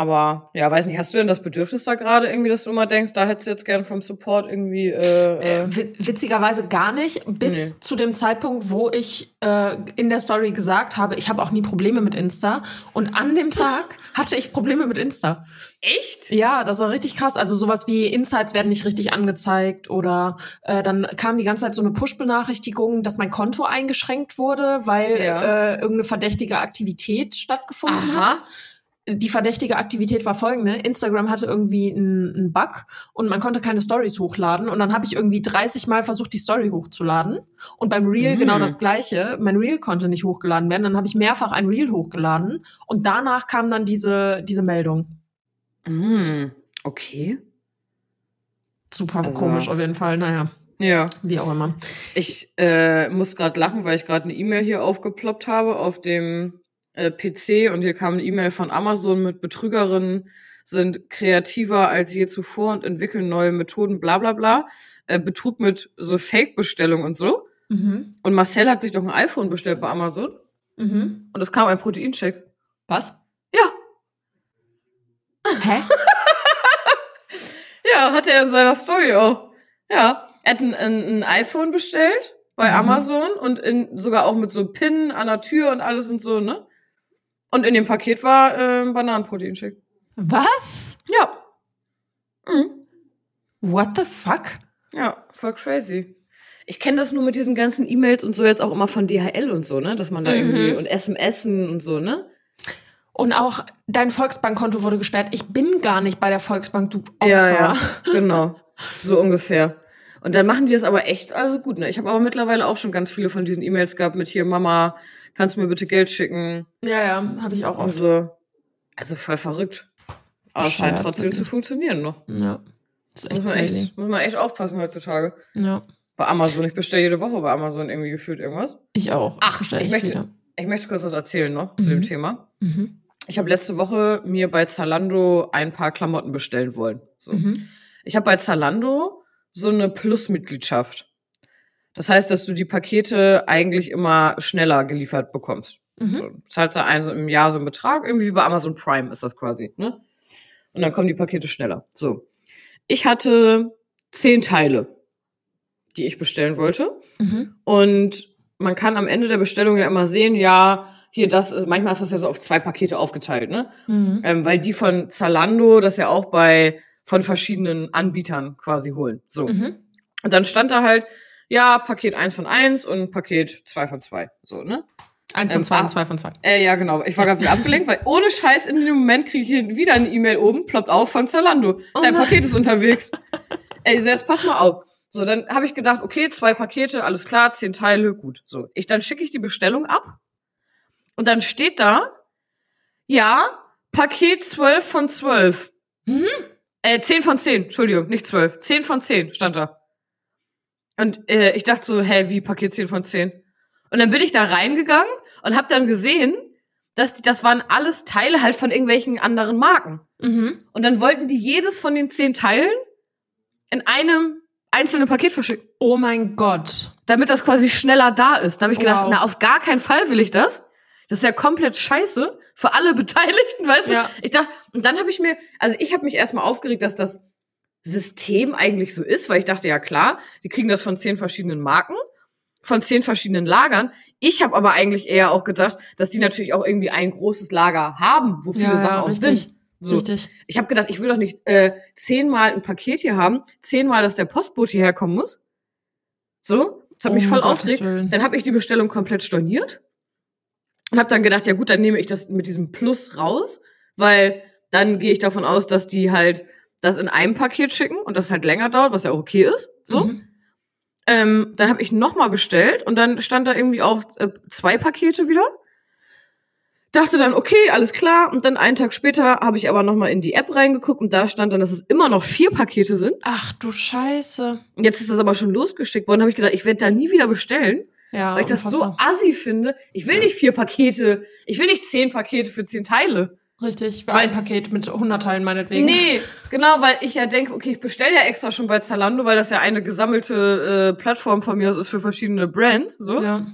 Aber ja, weiß nicht, hast du denn das Bedürfnis da gerade irgendwie, dass du immer denkst, da hättest du jetzt gern vom Support irgendwie äh, Äh, äh, wi- witzigerweise gar nicht, bis Nee. zu dem Zeitpunkt, wo ich äh, in der Story gesagt habe, ich habe auch nie Probleme mit Insta. Und an dem Tag hatte ich Probleme mit Insta. echt? Ja, das war richtig krass. Also sowas wie Insights werden nicht richtig angezeigt oder äh, dann kam die ganze Zeit so eine Push-Benachrichtigung, dass mein Konto eingeschränkt wurde, weil Ja. äh, irgendeine verdächtige Aktivität stattgefunden hat. Die verdächtige Aktivität war folgende. Instagram hatte irgendwie einen, Bug und man konnte keine Stories hochladen. Und dann habe ich irgendwie 30 Mal versucht, die Story hochzuladen. Und beim Reel Mhm. genau das gleiche. Mein Reel konnte nicht hochgeladen werden. Dann habe ich mehrfach ein Reel hochgeladen. Und danach kam dann diese, diese Meldung. Mm, okay. Super Also- komisch auf jeden Fall. Naja, Ja. wie auch immer. Ich äh, muss gerade lachen, weil ich gerade eine E-Mail hier aufgeploppt habe auf dem äh, PC und hier kam eine E-Mail von Amazon mit Betrügerinnen sind kreativer als je zuvor und entwickeln neue Methoden, bla bla bla. Äh, Betrug mit so Fake-Bestellung und so. Mhm. Und Marcel hat sich doch ein iPhone bestellt bei Amazon Mhm. und es kam ein Proteincheck. Was? Ja. Hä? Ja, hat er in seiner Story auch. Ja. Er hat ein, ein, ein iPhone bestellt bei Mhm. Amazon und in, sogar auch mit so Pin an der Tür und alles und so, ne? Und in dem Paket war äh, ein Bananenproteinshake. Was? Ja. Mhm. What the fuck? Ja, voll crazy. Ich kenne das nur mit diesen ganzen E-Mails und so jetzt auch immer von DHL und so, ne? Dass man da Mhm. irgendwie und SMSen und so, ne? Und auch dein Volksbankkonto wurde gesperrt. Ich bin gar nicht bei der Volksbank, du Opfer. Ja, ja, genau. So ungefähr. Und dann machen die das aber echt also gut, ne? Ich habe aber mittlerweile auch schon ganz viele von diesen E-Mails gehabt mit hier, Mama, kannst du mir bitte Geld schicken? Ja, ja, habe ich auch Und oft. so. Also voll verrückt. Aber es scheint trotzdem wirklich. zu funktionieren noch. Ja. Das ist echt Muss man crazy. echt, muss man echt aufpassen heutzutage. Ja, Bei Amazon. Ich bestelle jede Woche bei Amazon irgendwie gefühlt irgendwas. ich auch. Ach, ich echt möchte- wieder. Ich möchte kurz was erzählen noch zu Mhm. dem Thema. Mhm. Ich habe letzte Woche mir bei Zalando ein paar Klamotten bestellen wollen. So. Mhm. Ich habe bei Zalando so eine Plus-Mitgliedschaft. Das heißt, dass du die Pakete eigentlich immer schneller geliefert bekommst. Mhm. So, zahlst da ein, so im Jahr so einen Betrag, irgendwie wie bei Amazon Prime ist das quasi, ne? Und dann kommen die Pakete schneller. So. Ich hatte zehn Teile, die ich bestellen wollte. Mhm. Und man kann am Ende der Bestellung ja immer sehen, ja, hier, das ist, manchmal ist das ja so auf zwei Pakete aufgeteilt, ne? Mhm. Ähm, weil die von Zalando das ja auch bei, von verschiedenen Anbietern quasi holen. So. Mhm. Und dann stand da halt, ja, Paket 1 von 1 und Paket 2 von 2. So, ne? Eins von Ähm, zwei ah. und zwei von zwei. Äh, ja, genau. Ich war gerade wieder abgelenkt, weil ohne Scheiß in dem Moment kriege ich hier wieder eine E-Mail oben, ploppt auf von Zalando. Oh Dein nein. Paket ist unterwegs. Ey, so jetzt pass mal auf. So, dann habe ich gedacht, okay, zwei Pakete, alles klar, zehn Teile, gut. So, ich dann schicke ich die Bestellung ab und dann steht da, ja, Paket 12 von 12. Mhm. Äh, 10 von 10, Entschuldigung, nicht 12. 10 von 10 stand da. Und äh, ich dachte so, hä, wie Paket 10 von 10? Und dann bin ich da reingegangen und habe dann gesehen, dass die, das waren alles Teile halt von irgendwelchen anderen Marken. Mhm. Und dann wollten die jedes von den zehn Teilen in einem einzelnen Paket verschicken, Oh mein Gott. damit das quasi schneller da ist. Da habe ich gedacht, Wow. na, auf gar keinen Fall will ich das. Das ist ja komplett scheiße für alle Beteiligten, weißt du? Ja. Ich dachte, und dann habe ich mir, also ich habe mich erstmal aufgeregt, dass das System eigentlich so ist, weil ich dachte, ja klar, die kriegen das von zehn verschiedenen Marken, von zehn verschiedenen Lagern. Ich habe aber eigentlich eher auch gedacht, dass die natürlich auch irgendwie ein großes Lager haben, wo viele Ja, Sachen ja, auch richtig. sind. So. Richtig. Ich habe gedacht, ich will doch nicht äh, zehnmal ein Paket hier haben, zehnmal, dass der Postbote hierher kommen muss. So, das hat Um mich voll aufgeregt. Dann habe ich die Bestellung komplett storniert und habe dann gedacht, ja gut, dann nehme ich das mit diesem Plus raus, weil dann gehe ich davon aus, dass die halt das in einem Paket schicken und das halt länger dauert, was ja auch okay ist. So. Mhm. Ähm, dann habe ich nochmal bestellt und dann stand da irgendwie auch äh, zwei Pakete wieder. Dachte dann, okay, alles klar. Und dann einen Tag später habe ich aber nochmal in die App reingeguckt und da stand dann, dass es immer noch vier Pakete sind. Ach du Scheiße. Und jetzt ist das aber schon losgeschickt worden. habe ich gedacht, ich werde da nie wieder bestellen, Ja. weil ich das so assi finde. Ich will nicht vier Pakete. Ich will nicht zehn Pakete für zehn Teile. Richtig. Für Weil- ein Paket mit 100 Teilen meinetwegen. Nee, genau, weil ich ja denke, okay, ich bestelle ja extra schon bei Zalando, weil das ja eine gesammelte äh, Plattform von mir aus ist für verschiedene Brands. So. Ja.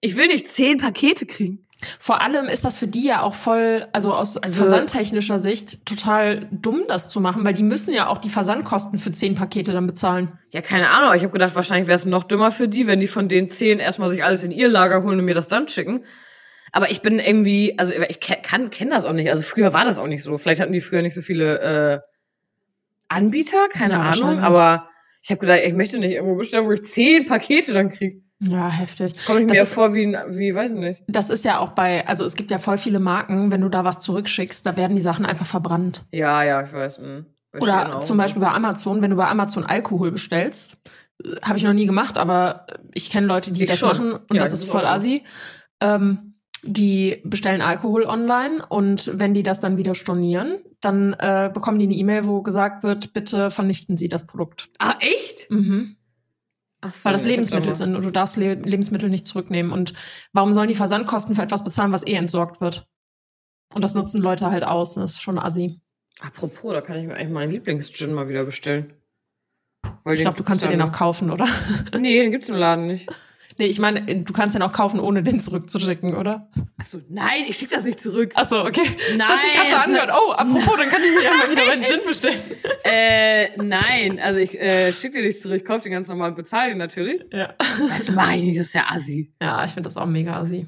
Ich will nicht zehn Pakete kriegen. Vor allem ist das für die ja auch voll, also aus Also- versandtechnischer Sicht, total dumm, das zu machen, weil die müssen ja auch die Versandkosten für zehn Pakete dann bezahlen. Ja, keine Ahnung. aber Ich habe gedacht, wahrscheinlich wäre es noch dümmer für die, wenn die von den zehn erstmal sich alles in ihr Lager holen und mir das dann schicken. Aber ich bin irgendwie, also ich kann kenne das auch nicht. Also früher war das auch nicht so. Vielleicht hatten die früher nicht so viele äh, Anbieter, keine Ja, Ahnung. Aber ich habe gedacht, ich möchte nicht irgendwo bestellen, wo ich zehn Pakete dann kriege. Ja, heftig. Komme ich Das mir ist- vor wie, wie, weiß ich nicht. Das ist ja auch bei, also es gibt ja voll viele Marken, wenn du da was zurückschickst, da werden die Sachen einfach verbrannt. Ja, ja, ich weiß. Mh. Shein Oder zum Beispiel bei Amazon, wenn du bei Amazon Alkohol bestellst, äh, habe ich noch nie gemacht, aber ich kenne Leute, die Ich das schon. machen und Ja, das ist voll assi. Ähm, die bestellen Alkohol online und wenn die das dann wieder stornieren, dann äh, bekommen die eine E-Mail, wo gesagt wird, bitte vernichten Sie das Produkt. Ah, echt? Mhm. Ach so, Weil das Lebensmittel sind und du darfst Le Lebensmittel nicht zurücknehmen. Und warum sollen die Versandkosten für etwas bezahlen, was eh entsorgt wird? Und das nutzen Leute halt aus. Das ist schon assi. Apropos, da kann ich mir eigentlich meinen Lieblingsgin mal wieder bestellen. Weil Ich glaube, du kannst dir den auch kaufen, oder? Nee, den gibt's im Laden nicht. Nee, ich meine, du kannst den auch kaufen, ohne den zurückzuschicken, oder? Achso, nein, ich schicke das nicht zurück. Achso, okay. Nein, Das hat sich gerade so also- angehört. Oh, apropos, dann kann ich mir ja mal wieder meinen Gin bestellen. Äh, nein, also ich äh, schicke den nicht zurück, ich kaufe den ganz normal und bezahle den natürlich. Ja. Das mache ich nicht, das ist ja assi. Ja, ich finde das auch mega assi.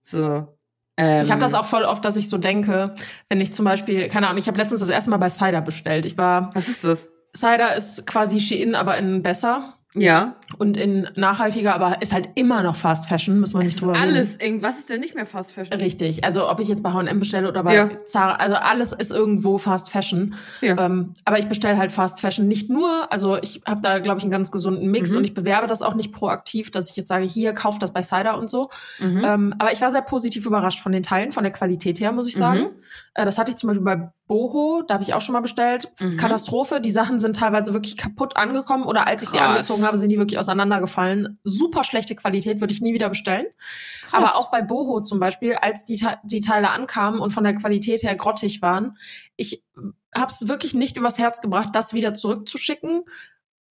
So. Ähm, Ich habe das auch voll oft, dass ich so denke, wenn ich zum Beispiel, keine Ahnung, ich habe letztens das erste Mal bei Cider bestellt. Ich war, Was ist das? Cider ist quasi Shein, aber in besser Ja. und in nachhaltiger, aber ist halt immer noch Fast Fashion, muss man Es nicht ist drüber reden. alles, irgendwas ist denn nicht mehr Fast Fashion? Richtig. Also ob ich jetzt bei H&M bestelle oder bei Ja. Zara, also alles ist irgendwo Fast Fashion. Ja. Ähm, aber ich bestelle halt Fast Fashion nicht nur, also ich habe da, glaube ich, einen ganz gesunden Mix Mhm. und ich bewerbe das auch nicht proaktiv, dass ich jetzt sage, hier, kauf das bei Cider und so. Mhm. Ähm, aber ich war sehr positiv überrascht von den Teilen, von der Qualität her, muss ich sagen. Mhm. Äh, das hatte ich zum Beispiel bei Boho, da habe ich auch schon mal bestellt. Mhm. Katastrophe. Die Sachen sind teilweise wirklich kaputt angekommen oder als ich sie Krass. angezogen habe, sind die wirklich auseinandergefallen. Super schlechte Qualität, würde ich nie wieder bestellen. Krass. Aber auch bei Boho zum Beispiel, als die, die Teile ankamen und von der Qualität her grottig waren, ich habe es wirklich nicht übers Herz gebracht, das wieder zurückzuschicken.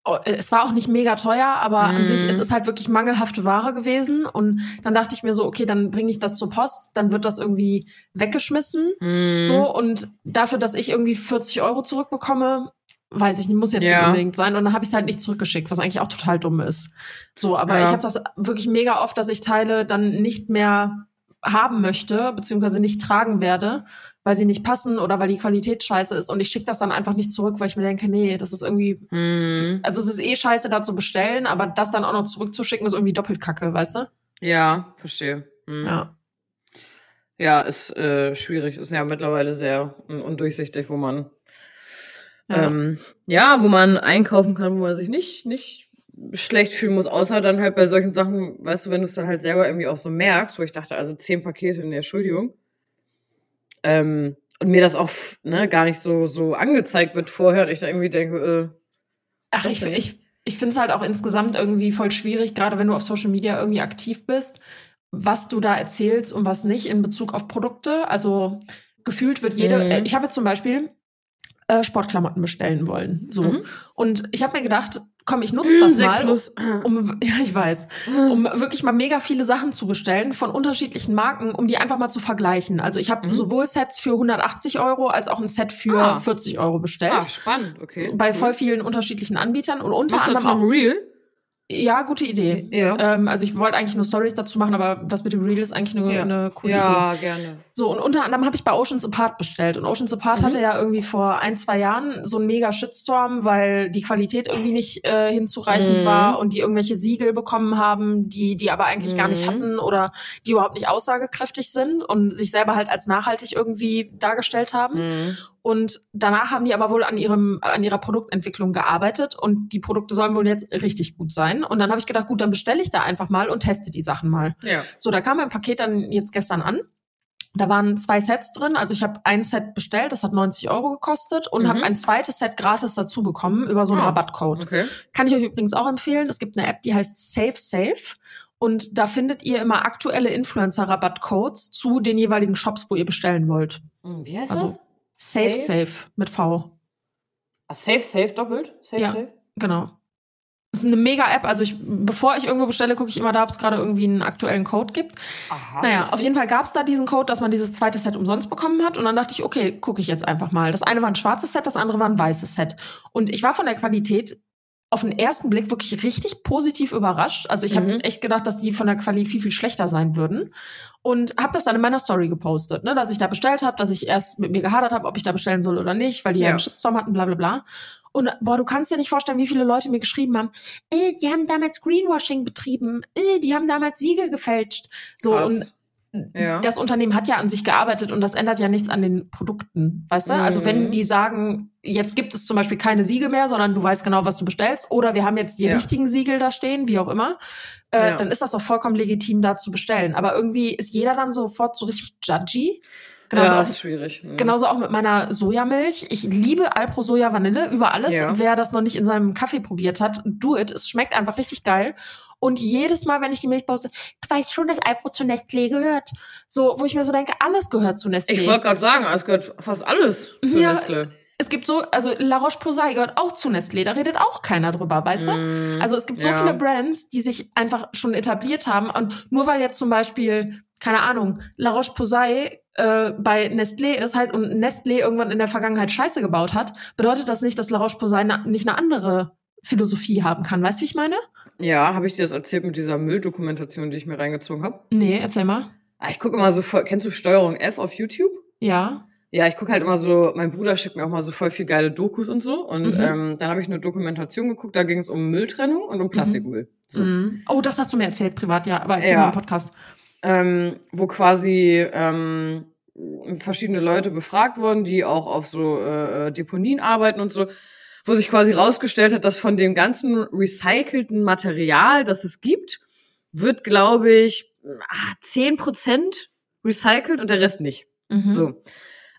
Oh, äh, Es war auch nicht mega teuer, aber an Mhm. sich ist es halt wirklich mangelhafte Ware gewesen. Und dann dachte ich mir so, okay, dann bringe ich das zur Post, dann wird das irgendwie weggeschmissen. Mhm. So, und dafür, dass ich irgendwie 40 Euro zurückbekomme, weiß ich nicht, muss jetzt Ja. nicht unbedingt sein. Und dann habe ich es halt nicht zurückgeschickt, was eigentlich auch total dumm ist. So, aber Ja. ich habe das wirklich mega oft, dass ich Teile dann nicht mehr haben möchte, beziehungsweise nicht tragen werde, weil sie nicht passen oder weil die Qualität scheiße ist. Und ich schicke das dann einfach nicht zurück, weil ich mir denke, nee, das ist irgendwie. Mhm. Also es ist eh scheiße, da zu bestellen, aber das dann auch noch zurückzuschicken, ist irgendwie doppelt kacke, weißt du? Ja, verstehe. Mhm. Ja. Ja, ist äh, schwierig. Ist ja mittlerweile sehr un undurchsichtig, wo man Ja. Ähm, ja, wo man einkaufen kann, wo man sich nicht, nicht schlecht fühlen muss, außer dann halt bei solchen Sachen, weißt du, wenn du es dann halt selber irgendwie auch so merkst, wo ich dachte, also zehn Pakete in der Entschuldigung. Ähm, und mir das auch ne, gar nicht so, so angezeigt wird vorher und ich dann irgendwie denke, äh, Ach, ich, ich, ich finde es halt auch insgesamt irgendwie voll schwierig, gerade wenn du auf Social Media irgendwie aktiv bist, was du da erzählst und was nicht in Bezug auf Produkte. Also gefühlt wird jede. Mhm. Äh, ich habe jetzt zum Beispiel äh, Sportklamotten bestellen wollen. So. Mhm. Und ich habe mir gedacht, komm, ich nutze das mal. plus. Um, ja, ich weiß. Um wirklich mal mega viele Sachen zu bestellen von unterschiedlichen Marken, um die einfach mal zu vergleichen. Also ich habe Mhm. sowohl Sets für 180 Euro als auch ein Set für Ah. 40 Euro bestellt. Ah, spannend, okay. So, bei Mhm. voll vielen unterschiedlichen Anbietern und unter Machst du das anderem auch. real? Ja, gute Idee. Ja. Ähm, also ich wollte eigentlich nur Stories dazu machen, aber das mit dem Reel ist eigentlich eine, Ja. eine coole Idee. ja, gerne. So, und unter anderem habe ich bei Oceans Apart bestellt. Und Oceans Apart Mhm. hatte ja irgendwie vor ein, zwei Jahren so einen mega Shitstorm, weil die Qualität irgendwie nicht äh, hinzureichend Mhm. war und die irgendwelche Siegel bekommen haben, die die aber eigentlich gar nicht Mhm. hatten oder die überhaupt nicht aussagekräftig sind und sich selber halt als nachhaltig irgendwie dargestellt haben. Und danach haben die aber wohl an ihrem an ihrer Produktentwicklung gearbeitet und die Produkte sollen wohl jetzt richtig gut sein. Und dann habe ich gedacht, gut, dann bestelle ich da einfach mal und teste die Sachen mal. Ja. So, da kam mein Paket dann jetzt gestern an. Da waren zwei Sets drin. Also ich habe ein Set bestellt, das hat 90 Euro gekostet und Mhm. habe ein zweites Set gratis dazu bekommen über so einen Ah, Rabattcode. Okay. Kann ich euch übrigens auch empfehlen. Es gibt eine App, die heißt Safe Safe. Und da findet ihr immer aktuelle Influencer-Rabattcodes zu den jeweiligen Shops, wo ihr bestellen wollt. Hm, Wie heißt Also, das? Safe Safe? Safe mit V. Ah, safe, safe, doppelt? Safe, Ja. safe? Genau. Das ist eine mega App. Also ich, bevor ich irgendwo bestelle, gucke ich immer da, ob es gerade irgendwie einen aktuellen Code gibt. Aha. Naja, auf jeden Fall gab es da diesen Code, dass man dieses zweite Set umsonst bekommen hat. Und dann dachte ich, okay, gucke ich jetzt einfach mal. Das eine war ein schwarzes Set, das andere war ein weißes Set. Und ich war von der Qualität auf den ersten Blick wirklich richtig positiv überrascht. Also ich Mhm. habe echt gedacht, dass die von der Quali viel, viel schlechter sein würden. Und habe das dann in meiner Story gepostet, ne? dass ich da bestellt habe, dass ich erst mit mir gehadert habe, ob ich da bestellen soll oder nicht, weil die ja, Ja. einen Shitstorm hatten, bla bla bla. Und boah, du kannst dir nicht vorstellen, wie viele Leute mir geschrieben haben, äh, die haben damals Greenwashing betrieben, äh, die haben damals Siegel gefälscht. So, Krass. und Ja. das Unternehmen hat ja an sich gearbeitet und das ändert ja nichts an den Produkten, weißt du? Also wenn Mhm. die sagen, jetzt gibt es zum Beispiel keine Siegel mehr, sondern du weißt genau, was du bestellst, oder wir haben jetzt die Ja. richtigen Siegel da stehen, wie auch immer, äh, Ja. dann ist das doch vollkommen legitim, da zu bestellen. Aber irgendwie ist jeder dann sofort so richtig judgy. Genauso, ja, auch, das ist schwierig. Mhm. genauso auch mit meiner Sojamilch. Ich liebe Alpro Soja Vanille über alles. Ja. Wer das noch nicht in seinem Kaffee probiert hat, do it. Es schmeckt einfach richtig geil. Und jedes Mal, wenn ich die Milch poste, du weißt schon, dass Alpro zu Nestlé gehört. So, wo ich mir so denke, alles gehört zu Nestlé. Ich wollte gerade sagen, es gehört fast alles zu Ja. Nestle. es gibt so, also La Roche-Posay gehört auch zu Nestlé, da redet auch keiner drüber, weißt du? Mm, Also es gibt so ja. viele Brands, die sich einfach schon etabliert haben und nur weil jetzt zum Beispiel, keine Ahnung, La Roche-Posay äh, bei Nestlé ist halt und Nestlé irgendwann in der Vergangenheit Scheiße gebaut hat, bedeutet das nicht, dass La Roche-Posay na, nicht eine andere Philosophie haben kann. Weißt du, wie ich meine? Ja, habe ich dir das erzählt mit dieser Mülldokumentation, die ich mir reingezogen habe? Nee, erzähl mal. Ah, Ich gucke immer so voll, kennst du Steuerung F auf YouTube? Ja. Ja, ich gucke halt immer so, mein Bruder schickt mir auch mal so voll viel geile Dokus und so. Und Mhm. ähm, dann habe ich eine Dokumentation geguckt, da ging es um Mülltrennung und um Plastikmüll. So. Mhm. Oh, das hast du mir erzählt, privat, ja, aber erzähl Ja. mal im Podcast. ähm, wo quasi ähm, verschiedene Leute befragt wurden, die auch auf so äh, äh, Deponien arbeiten und so, wo sich quasi rausgestellt hat, dass von dem ganzen recycelten Material, das es gibt, wird, glaube ich, ah, 10% recycelt und der Rest nicht. Mhm. So.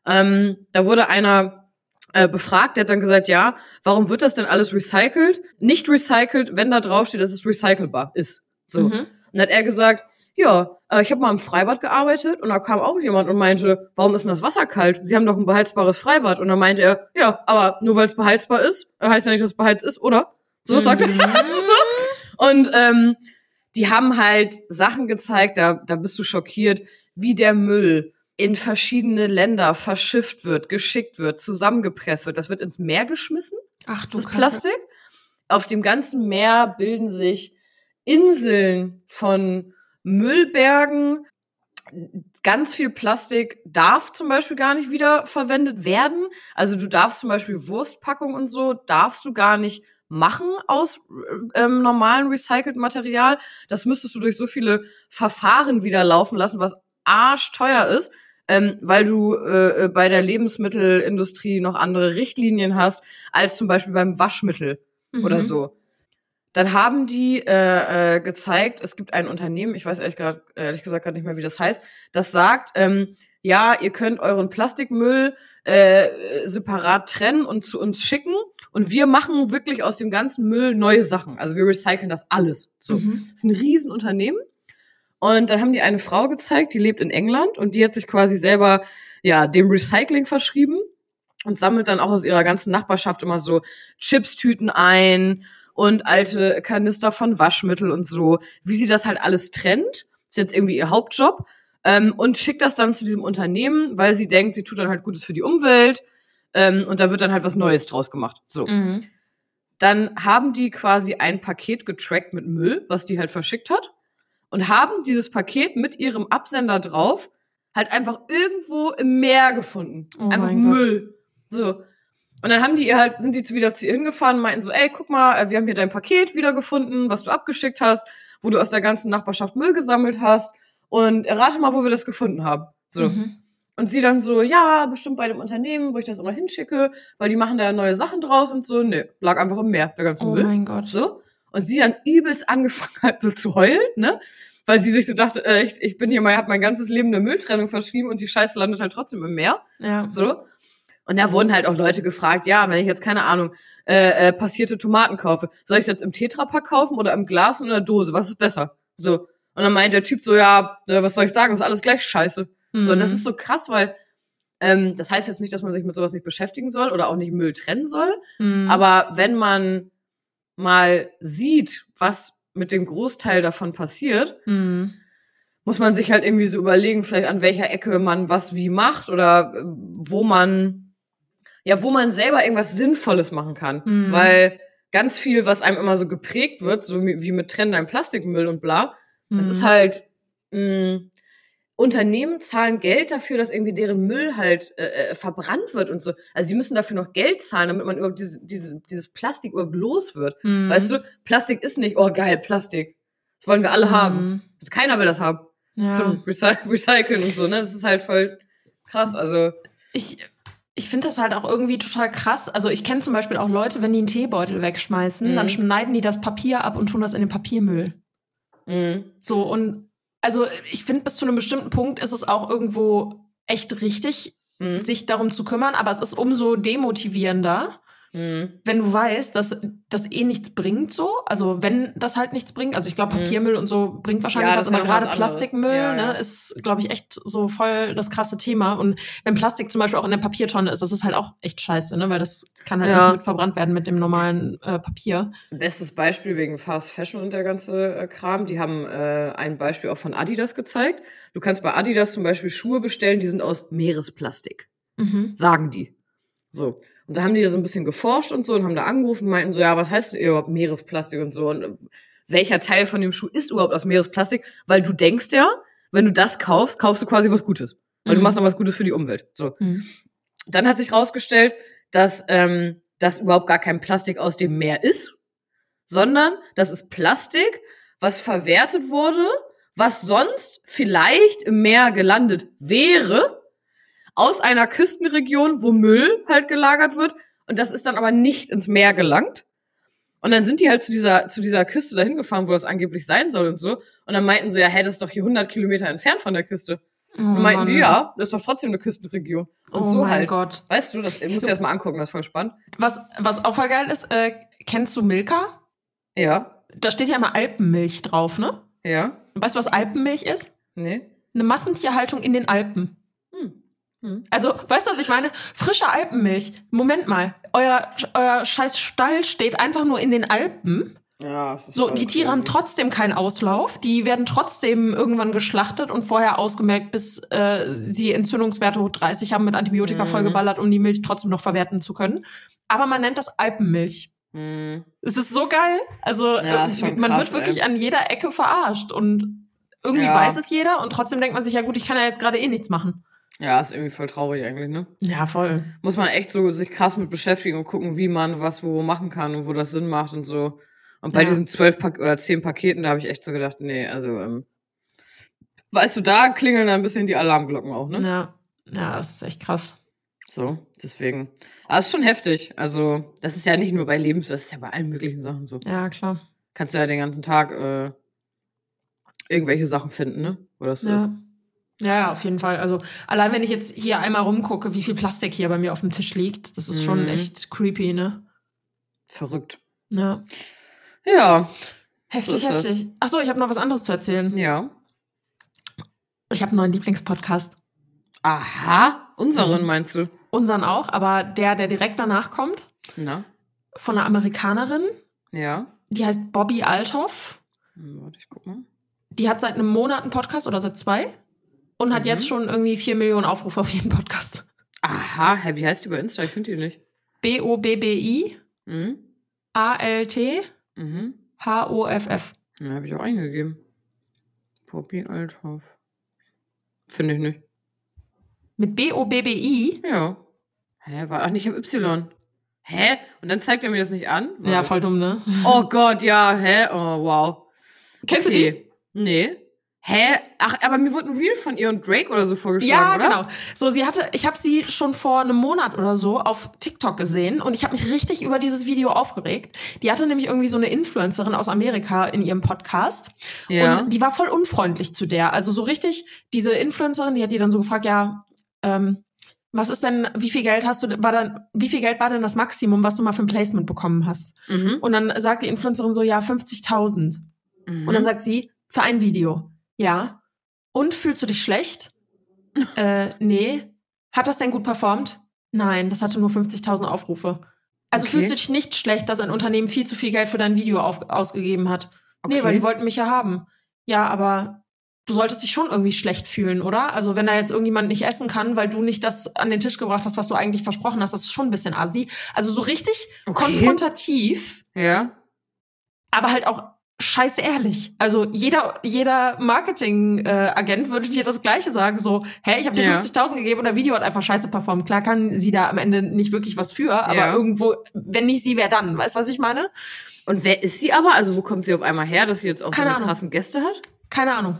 Ähm, da wurde einer äh, befragt, der hat dann gesagt, ja, warum wird das denn alles recycelt? Nicht recycelt, wenn da drauf steht, dass es recycelbar ist. So. Mhm. Und dann hat er gesagt, ja, äh, ich habe mal im Freibad gearbeitet und da kam auch jemand und meinte, warum ist denn das Wasser kalt? Sie haben doch ein beheizbares Freibad. Und dann meinte er, ja, aber nur weil es beheizbar ist, äh, heißt ja nicht, dass es beheizt ist, oder? So sagt er. Mhm. so. Und ähm, die haben halt Sachen gezeigt, da, da bist du schockiert, wie der Müll in verschiedene Länder verschifft wird, geschickt wird, zusammengepresst wird. Das wird ins Meer geschmissen Ach du das Kacke. Plastik. Auf dem ganzen Meer bilden sich Inseln von Müllbergen. Ganz viel Plastik darf zum Beispiel gar nicht wieder verwendet werden. Also du darfst zum Beispiel Wurstpackung und so, darfst du gar nicht machen aus ähm, normalen recycelten Material. Das müsstest du durch so viele Verfahren wieder laufen lassen, was arschteuer ist, ähm, weil du äh, bei der Lebensmittelindustrie noch andere Richtlinien hast, als zum Beispiel beim Waschmittel Mhm. oder so. Dann haben die äh, äh, gezeigt, es gibt ein Unternehmen, ich weiß ehrlich, grad, ehrlich gesagt gerade nicht mehr, wie das heißt, das sagt, ähm, ja, ihr könnt euren Plastikmüll äh, separat trennen und zu uns schicken und wir machen wirklich aus dem ganzen Müll neue Sachen. Also wir recyceln das alles. So. Mhm. Das ist ein Riesenunternehmen. Und dann haben die eine Frau gezeigt, die lebt in England und die hat sich quasi selber ja dem Recycling verschrieben und sammelt dann auch aus ihrer ganzen Nachbarschaft immer so Chipstüten ein und alte Kanister von Waschmittel und so, wie sie das halt alles trennt. Ist jetzt irgendwie ihr Hauptjob. Ähm, und schickt das dann zu diesem Unternehmen, weil sie denkt, sie tut dann halt Gutes für die Umwelt. Ähm, und da wird dann halt was Neues draus gemacht. So. Mhm. Dann haben die quasi ein Paket getrackt mit Müll, was die halt verschickt hat. Und haben dieses Paket mit ihrem Absender drauf halt einfach irgendwo im Meer gefunden. Oh einfach mein Gott. Müll. So. Und dann haben die ihr halt, sind die zu- wieder zu ihr hingefahren und meinten so, ey, guck mal, äh, wir haben hier dein Paket wiedergefunden, was du abgeschickt hast, wo du aus der ganzen Nachbarschaft Müll gesammelt hast. Und rate mal, wo wir das gefunden haben. So. Mhm. Und sie dann so, ja, bestimmt bei dem Unternehmen, wo ich das immer hinschicke, weil die machen da neue Sachen draus und so. Nee, lag einfach im Meer, der ganze Oh Müll. mein Gott. So. Und sie dann übelst angefangen hat, so zu heulen, ne? Weil sie sich so dachte, äh, ich, ich bin hier mal, hab mein ganzes Leben eine Mülltrennung verschrieben und die Scheiße landet halt trotzdem im Meer. Ja. So. Und da wurden halt auch Leute gefragt, ja, wenn ich jetzt, keine Ahnung, äh, äh, passierte Tomaten kaufe, soll ich es jetzt im Tetrapack kaufen oder im Glas oder in der Dose? Was ist besser? So. Und dann meint der Typ so, ja, äh, was soll ich sagen, ist alles gleich scheiße. So, und das Mhm. ist so krass, weil ähm, das heißt jetzt nicht, dass man sich mit sowas nicht beschäftigen soll oder auch nicht Müll trennen soll. Mhm. Aber wenn man mal sieht, was mit dem Großteil davon passiert, Mhm. muss man sich halt irgendwie so überlegen, vielleicht an welcher Ecke man was wie macht oder äh, wo man, ja, wo man selber irgendwas Sinnvolles machen kann. Mhm. Weil ganz viel, was einem immer so geprägt wird, so wie mit Trennen dein Plastikmüll und bla, es Mhm. ist halt, mh, Unternehmen zahlen Geld dafür, dass irgendwie deren Müll halt äh, äh, verbrannt wird und so. Also sie müssen dafür noch Geld zahlen, damit man überhaupt diese, diese, dieses Plastik überhaupt los wird. Mhm. Weißt du, Plastik ist nicht, oh geil, Plastik. Das wollen wir alle haben. Mhm. Keiner will das haben. Ja. Zum Recy Recyceln und so, ne? Das ist halt voll krass. Also, Ich, ich finde das halt auch irgendwie total krass. Also ich kenne zum Beispiel auch Leute, wenn die einen Teebeutel wegschmeißen, Mhm. dann schneiden die das Papier ab und tun das in den Papiermüll. mh, So, und also ich finde, bis zu einem bestimmten Punkt ist es auch irgendwo echt richtig, mh. sich darum zu kümmern, aber es ist umso demotivierender, Mhm. wenn du weißt, dass das eh nichts bringt, so, also wenn das halt nichts bringt, also ich glaube, Mhm. Papiermüll und so bringt wahrscheinlich Ja, was, aber ja gerade. Plastikmüll, Ja, ne, ist, glaube ich, echt so voll das krasse Thema. Und wenn Plastik zum Beispiel auch in der Papiertonne ist, das ist halt auch echt scheiße, ne, weil das kann halt nicht mit verbrannt werden mit dem normalen äh, Papier. Bestes Beispiel wegen Fast Fashion und der ganze äh, Kram. Die haben äh, ein Beispiel auch von Adidas gezeigt. Du kannst bei Adidas zum Beispiel Schuhe bestellen, die sind aus Meeresplastik. Mhm. Sagen die. So. Und da haben die da so ein bisschen geforscht und so und haben da angerufen und meinten so, ja, was heißt denn überhaupt Meeresplastik und so? Und äh, welcher Teil von dem Schuh ist überhaupt aus Meeresplastik? Weil du denkst ja, wenn du das kaufst, kaufst du quasi was Gutes. Weil du Mhm. machst dann was Gutes für die Umwelt. So. Mhm. Dann hat sich rausgestellt, dass ähm, das überhaupt gar kein Plastik aus dem Meer ist, sondern das ist Plastik, was verwertet wurde, was sonst vielleicht im Meer gelandet wäre, aus einer Küstenregion, wo Müll halt gelagert wird. Und das ist dann aber nicht ins Meer gelangt. Und dann sind die halt zu dieser, zu dieser Küste dahin gefahren, wo das angeblich sein soll und so. Und dann meinten sie, ja, hey, das ist doch hier 100 Kilometer entfernt von der Küste. Oh, Und meinten die, ja, das ist doch trotzdem eine Küstenregion. Und oh so mein halt. Gott. Weißt du, das musst du dir das mal angucken, das ist voll spannend. Was, was auch voll geil ist, äh, kennst du Milka? Ja, Da steht ja immer Alpenmilch drauf, ne? ja, Weißt du, was Alpenmilch ist? nee. Eine Massentierhaltung in den Alpen. Hm. Also, weißt du, was ich meine? Frische Alpenmilch. Moment mal. Euer, euer scheiß Stall steht einfach nur in den Alpen. Ja, es ist So, die Tiere haben crazy. trotzdem keinen Auslauf. Die werden trotzdem irgendwann geschlachtet und vorher ausgemelkt, bis äh, sie Entzündungswerte hoch 30 haben, mit Antibiotika Mhm. vollgeballert, um die Milch trotzdem noch verwerten zu können. Aber man nennt das Alpenmilch. Hm. Es ist so geil. Also Ja, äh, man krass, wird wirklich ey. an jeder Ecke verarscht und irgendwie Ja. weiß es jeder und trotzdem denkt man sich, ja gut, ich kann ja jetzt gerade eh nichts machen. Ja, ist irgendwie voll traurig eigentlich, ne? Ja, voll. Muss man echt so sich krass mit beschäftigen und gucken, wie man was wo machen kann und wo das Sinn macht und so. Und bei Ja. diesen zwölf Pak oder zehn Paketen, da habe ich echt so gedacht, nee, also, ähm, weißt du, da klingeln dann ein bisschen die Alarmglocken auch, ne? Ja. ja, das ist echt krass. So, deswegen. Aber es ist schon heftig. Also, das ist ja nicht nur bei Lebens, das ist ja bei allen möglichen Sachen so. Ja, klar. Kannst du ja den ganzen Tag äh, irgendwelche Sachen finden, ne? Wo das ist. Ja. ja, auf jeden Fall. Also allein wenn ich jetzt hier einmal rumgucke, wie viel Plastik hier bei mir auf dem Tisch liegt, das ist schon Mhm. echt creepy, ne? Verrückt. Ja. Ja, Heftig, So heftig. Achso, ich habe noch was anderes zu erzählen. ja. Ich habe einen neuen Lieblingspodcast. Aha, unseren Mhm. meinst du? Unseren auch, aber der, der direkt danach kommt, Na, von einer Amerikanerin, ja. die heißt Bobby Althoff. Hm, warte, ich guck mal. Die hat seit einem Monat einen Podcast oder seit zwei und hat Mhm. jetzt schon irgendwie vier Millionen Aufrufe auf jeden Podcast. Aha, hä, wie heißt die bei Insta? Ich finde die nicht. B-O-B-B-I Mhm. A-L-T Mhm. H-O-F-F. Ja, habe ich auch eingegeben. Bobby Althoff. Finde ich nicht. Mit B-O-B-B-I? Ja. Hä, war ach nicht im Y. Hä? Und dann zeigt er mir das nicht an? Ja, Warte. voll dumm, ne? Oh Gott, ja, hä? Oh, wow. Kennst du die? Nee. Hä? Ach, aber mir wurde ein Reel von ihr und Drake oder so Ja, vorgeschlagen, oder? genau. So, sie hatte, ich habe sie schon vor einem Monat oder so auf TikTok gesehen und ich habe mich richtig über dieses Video aufgeregt. Die hatte nämlich irgendwie so eine Influencerin aus Amerika in ihrem Podcast Ja. und die war voll unfreundlich zu der. Also so richtig, diese Influencerin, die hat die dann so gefragt, ja, ähm, was ist denn, wie viel Geld hast du, war dann, wie viel Geld war denn das Maximum, was du mal für ein Placement bekommen hast? Mhm. Und dann sagt die Influencerin so, ja, 50.000. Mhm. Und dann sagt sie, für ein Video. Ja. Und fühlst du dich schlecht? äh, nee. Hat das denn gut performt? Nein, das hatte nur 50.000 Aufrufe. Also Okay. fühlst du dich nicht schlecht, dass ein Unternehmen viel zu viel Geld für dein Video auf, ausgegeben hat? Nee, Okay. weil die wollten mich ja haben. Ja, aber du solltest dich schon irgendwie schlecht fühlen, oder? Also wenn da jetzt irgendjemand nicht essen kann, weil du nicht das an den Tisch gebracht hast, was du eigentlich versprochen hast, das ist schon ein bisschen assi. Also so richtig Okay. konfrontativ Ja. aber halt auch scheiße ehrlich. Also jeder, jeder Marketing-Agent würde dir das Gleiche sagen, so, hä, ich habe dir Ja. 50.000 gegeben und der Video hat einfach scheiße performt. Klar kann sie da am Ende nicht wirklich was für, aber Ja. irgendwo, wenn nicht sie, wer dann? Weißt du, was ich meine? Und wer ist sie aber? Also, wo kommt sie auf einmal her, dass sie jetzt auch Keine so krassen Gäste hat? Keine Ahnung.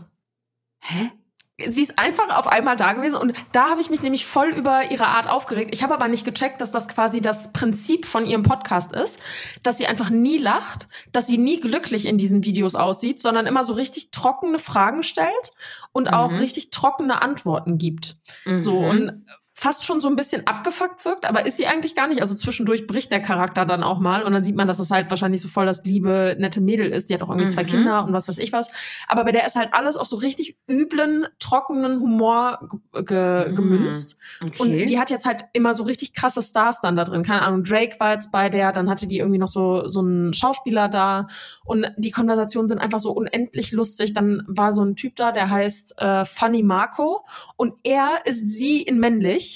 Hä? Sie ist einfach auf einmal da gewesen und da habe ich mich nämlich voll über ihre Art aufgeregt. Ich habe aber nicht gecheckt, dass das quasi das Prinzip von ihrem Podcast ist, dass sie einfach nie lacht, dass sie nie glücklich in diesen Videos aussieht, sondern immer so richtig trockene Fragen stellt und auch Mhm. richtig trockene Antworten gibt. So Mhm. und fast schon so ein bisschen abgefuckt wirkt, aber ist sie eigentlich gar nicht. Also zwischendurch bricht der Charakter dann auch mal und dann sieht man, dass es halt wahrscheinlich so voll das liebe, nette Mädel ist. Die hat auch irgendwie mhm. zwei Kinder und was weiß ich was. Aber bei der ist halt alles auf so richtig üblen, trockenen Humor ge mhm. gemünzt. Okay. Und die hat jetzt halt immer so richtig krasse Stars dann da drin. Keine Ahnung, Drake war jetzt bei der, dann hatte die irgendwie noch so, so einen Schauspieler da und die Konversationen sind einfach so unendlich lustig. Dann war so ein Typ da, der heißt äh, Funny Marco und er ist sie in männlich.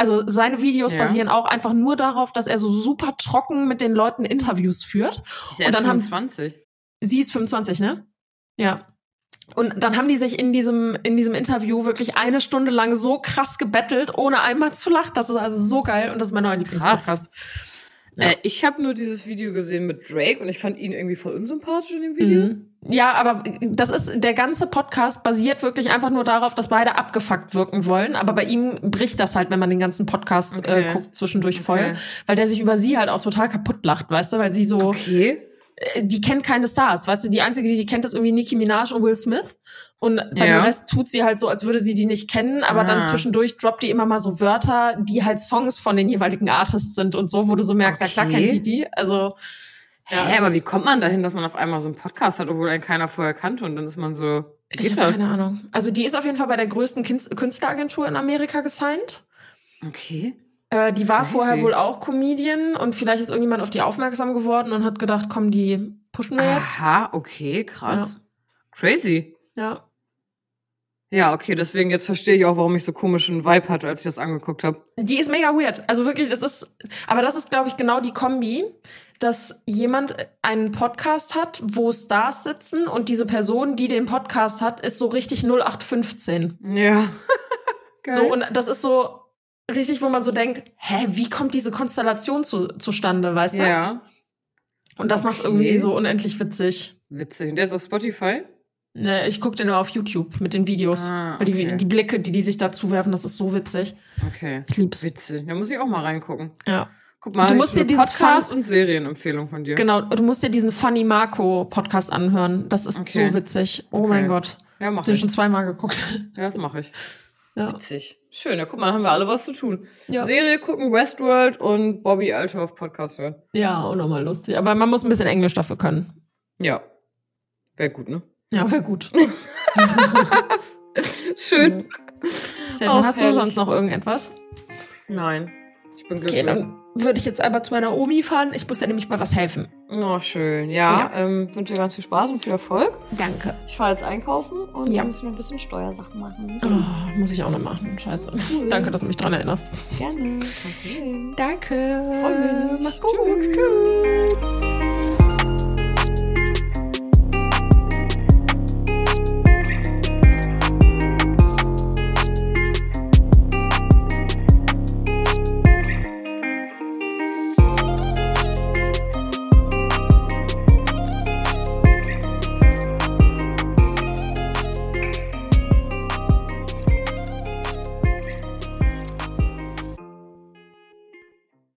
Also seine Videos ja. basieren auch einfach nur darauf, dass er so super trocken mit den Leuten Interviews führt. Sie ist und dann 25. Haben, sie ist 25, ne? Ja. Und dann haben die sich in diesem, in diesem Interview wirklich eine Stunde lang so krass gebettelt, ohne einmal zu lachen. Das ist also so geil und das ist mein neuer Lieblingspodcast. Ja. Äh, ich habe nur dieses Video gesehen mit Drake und ich fand ihn irgendwie voll unsympathisch in dem Video. Mhm. Ja, aber das ist, der ganze Podcast basiert wirklich einfach nur darauf, dass beide abgefuckt wirken wollen. Aber bei ihm bricht das halt, wenn man den ganzen Podcast äh, okay. äh, guckt, zwischendurch voll. Okay. Weil der sich über sie halt auch total kaputt lacht, weißt du? Weil sie so. Okay äh, die kennt keine Stars, weißt du, die einzige, die die kennt, ist irgendwie Nicki Minaj und Will Smith. Und bei ja. dem Rest tut sie halt so, als würde sie die nicht kennen, aber ah. dann zwischendurch droppt die immer mal so Wörter, die halt Songs von den jeweiligen Artists sind und so, wo du so merkst, okay. ja klar kennt die die. Also ja, Hä, aber wie kommt man dahin, dass man auf einmal so einen Podcast hat, obwohl einen keiner vorher kannte und dann ist man so, wie geht ich das? Keine Ahnung. Also die ist auf jeden Fall bei der größten Künstleragentur in Amerika gesigned. Okay. Äh, die war Crazy. vorher wohl auch Comedian und vielleicht ist irgendjemand auf die aufmerksam geworden und hat gedacht, komm, die pushen wir jetzt. Aha, okay, krass. Ja. Crazy. Ja. Ja, okay, deswegen jetzt verstehe ich auch, warum ich so komischen Vibe hatte, als ich das angeguckt habe. Die ist mega weird. Also wirklich, das ist, aber das ist, glaube ich, genau die Kombi, dass jemand einen Podcast hat, wo Stars sitzen und diese Person, die den Podcast hat, ist so richtig 0815. Ja. so, und das ist so richtig, wo man so denkt, hä, wie kommt diese Konstellation zu, zustande, weißt du? Ja. Und das okay. macht irgendwie so unendlich witzig. Witzig. Und der ist auf Spotify? Ne, ich gucke den nur auf YouTube mit den Videos. Ah, okay. Weil die, die Blicke, die die sich da zuwerfen, das ist so witzig. Okay. Ich lieb's. Witzig. Da muss ich auch mal reingucken. Ja. Guck mal, du musst dir dieses Podcast und Serienempfehlung von dir. Genau, du musst dir diesen Funny Marco Podcast anhören. Das ist okay. so witzig. Oh okay. mein Gott. Ja, mach ich. Den schon zweimal geguckt. Ja, das mache ich. Ja. Witzig. Schön, ja, guck mal, haben wir alle was zu tun. Ja. Serie gucken, Westworld und Bobby Alter auf Podcast hören. Ja, auch nochmal lustig. Aber man muss ein bisschen Englisch dafür können. Ja. Wäre gut, ne? Ja, wäre gut. Schön. Stefan, hast herrlich. du sonst noch irgendetwas? Nein. Ich bin glücklich. Okay, dann würde ich jetzt einmal zu meiner Omi fahren. Ich muss dir nämlich mal was helfen. Oh, schön. Ja, ja. Ähm, wünsche dir ganz viel Spaß und viel Erfolg. Danke. Ich fahre jetzt einkaufen und ja. muss noch ein bisschen Steuersachen machen. Oh, muss ich auch noch machen. Scheiße. Cool. Danke, dass du mich dran erinnerst. Gerne. Problem. Danke. Freue mich. Mach's gut. Tschüss. Tschüss.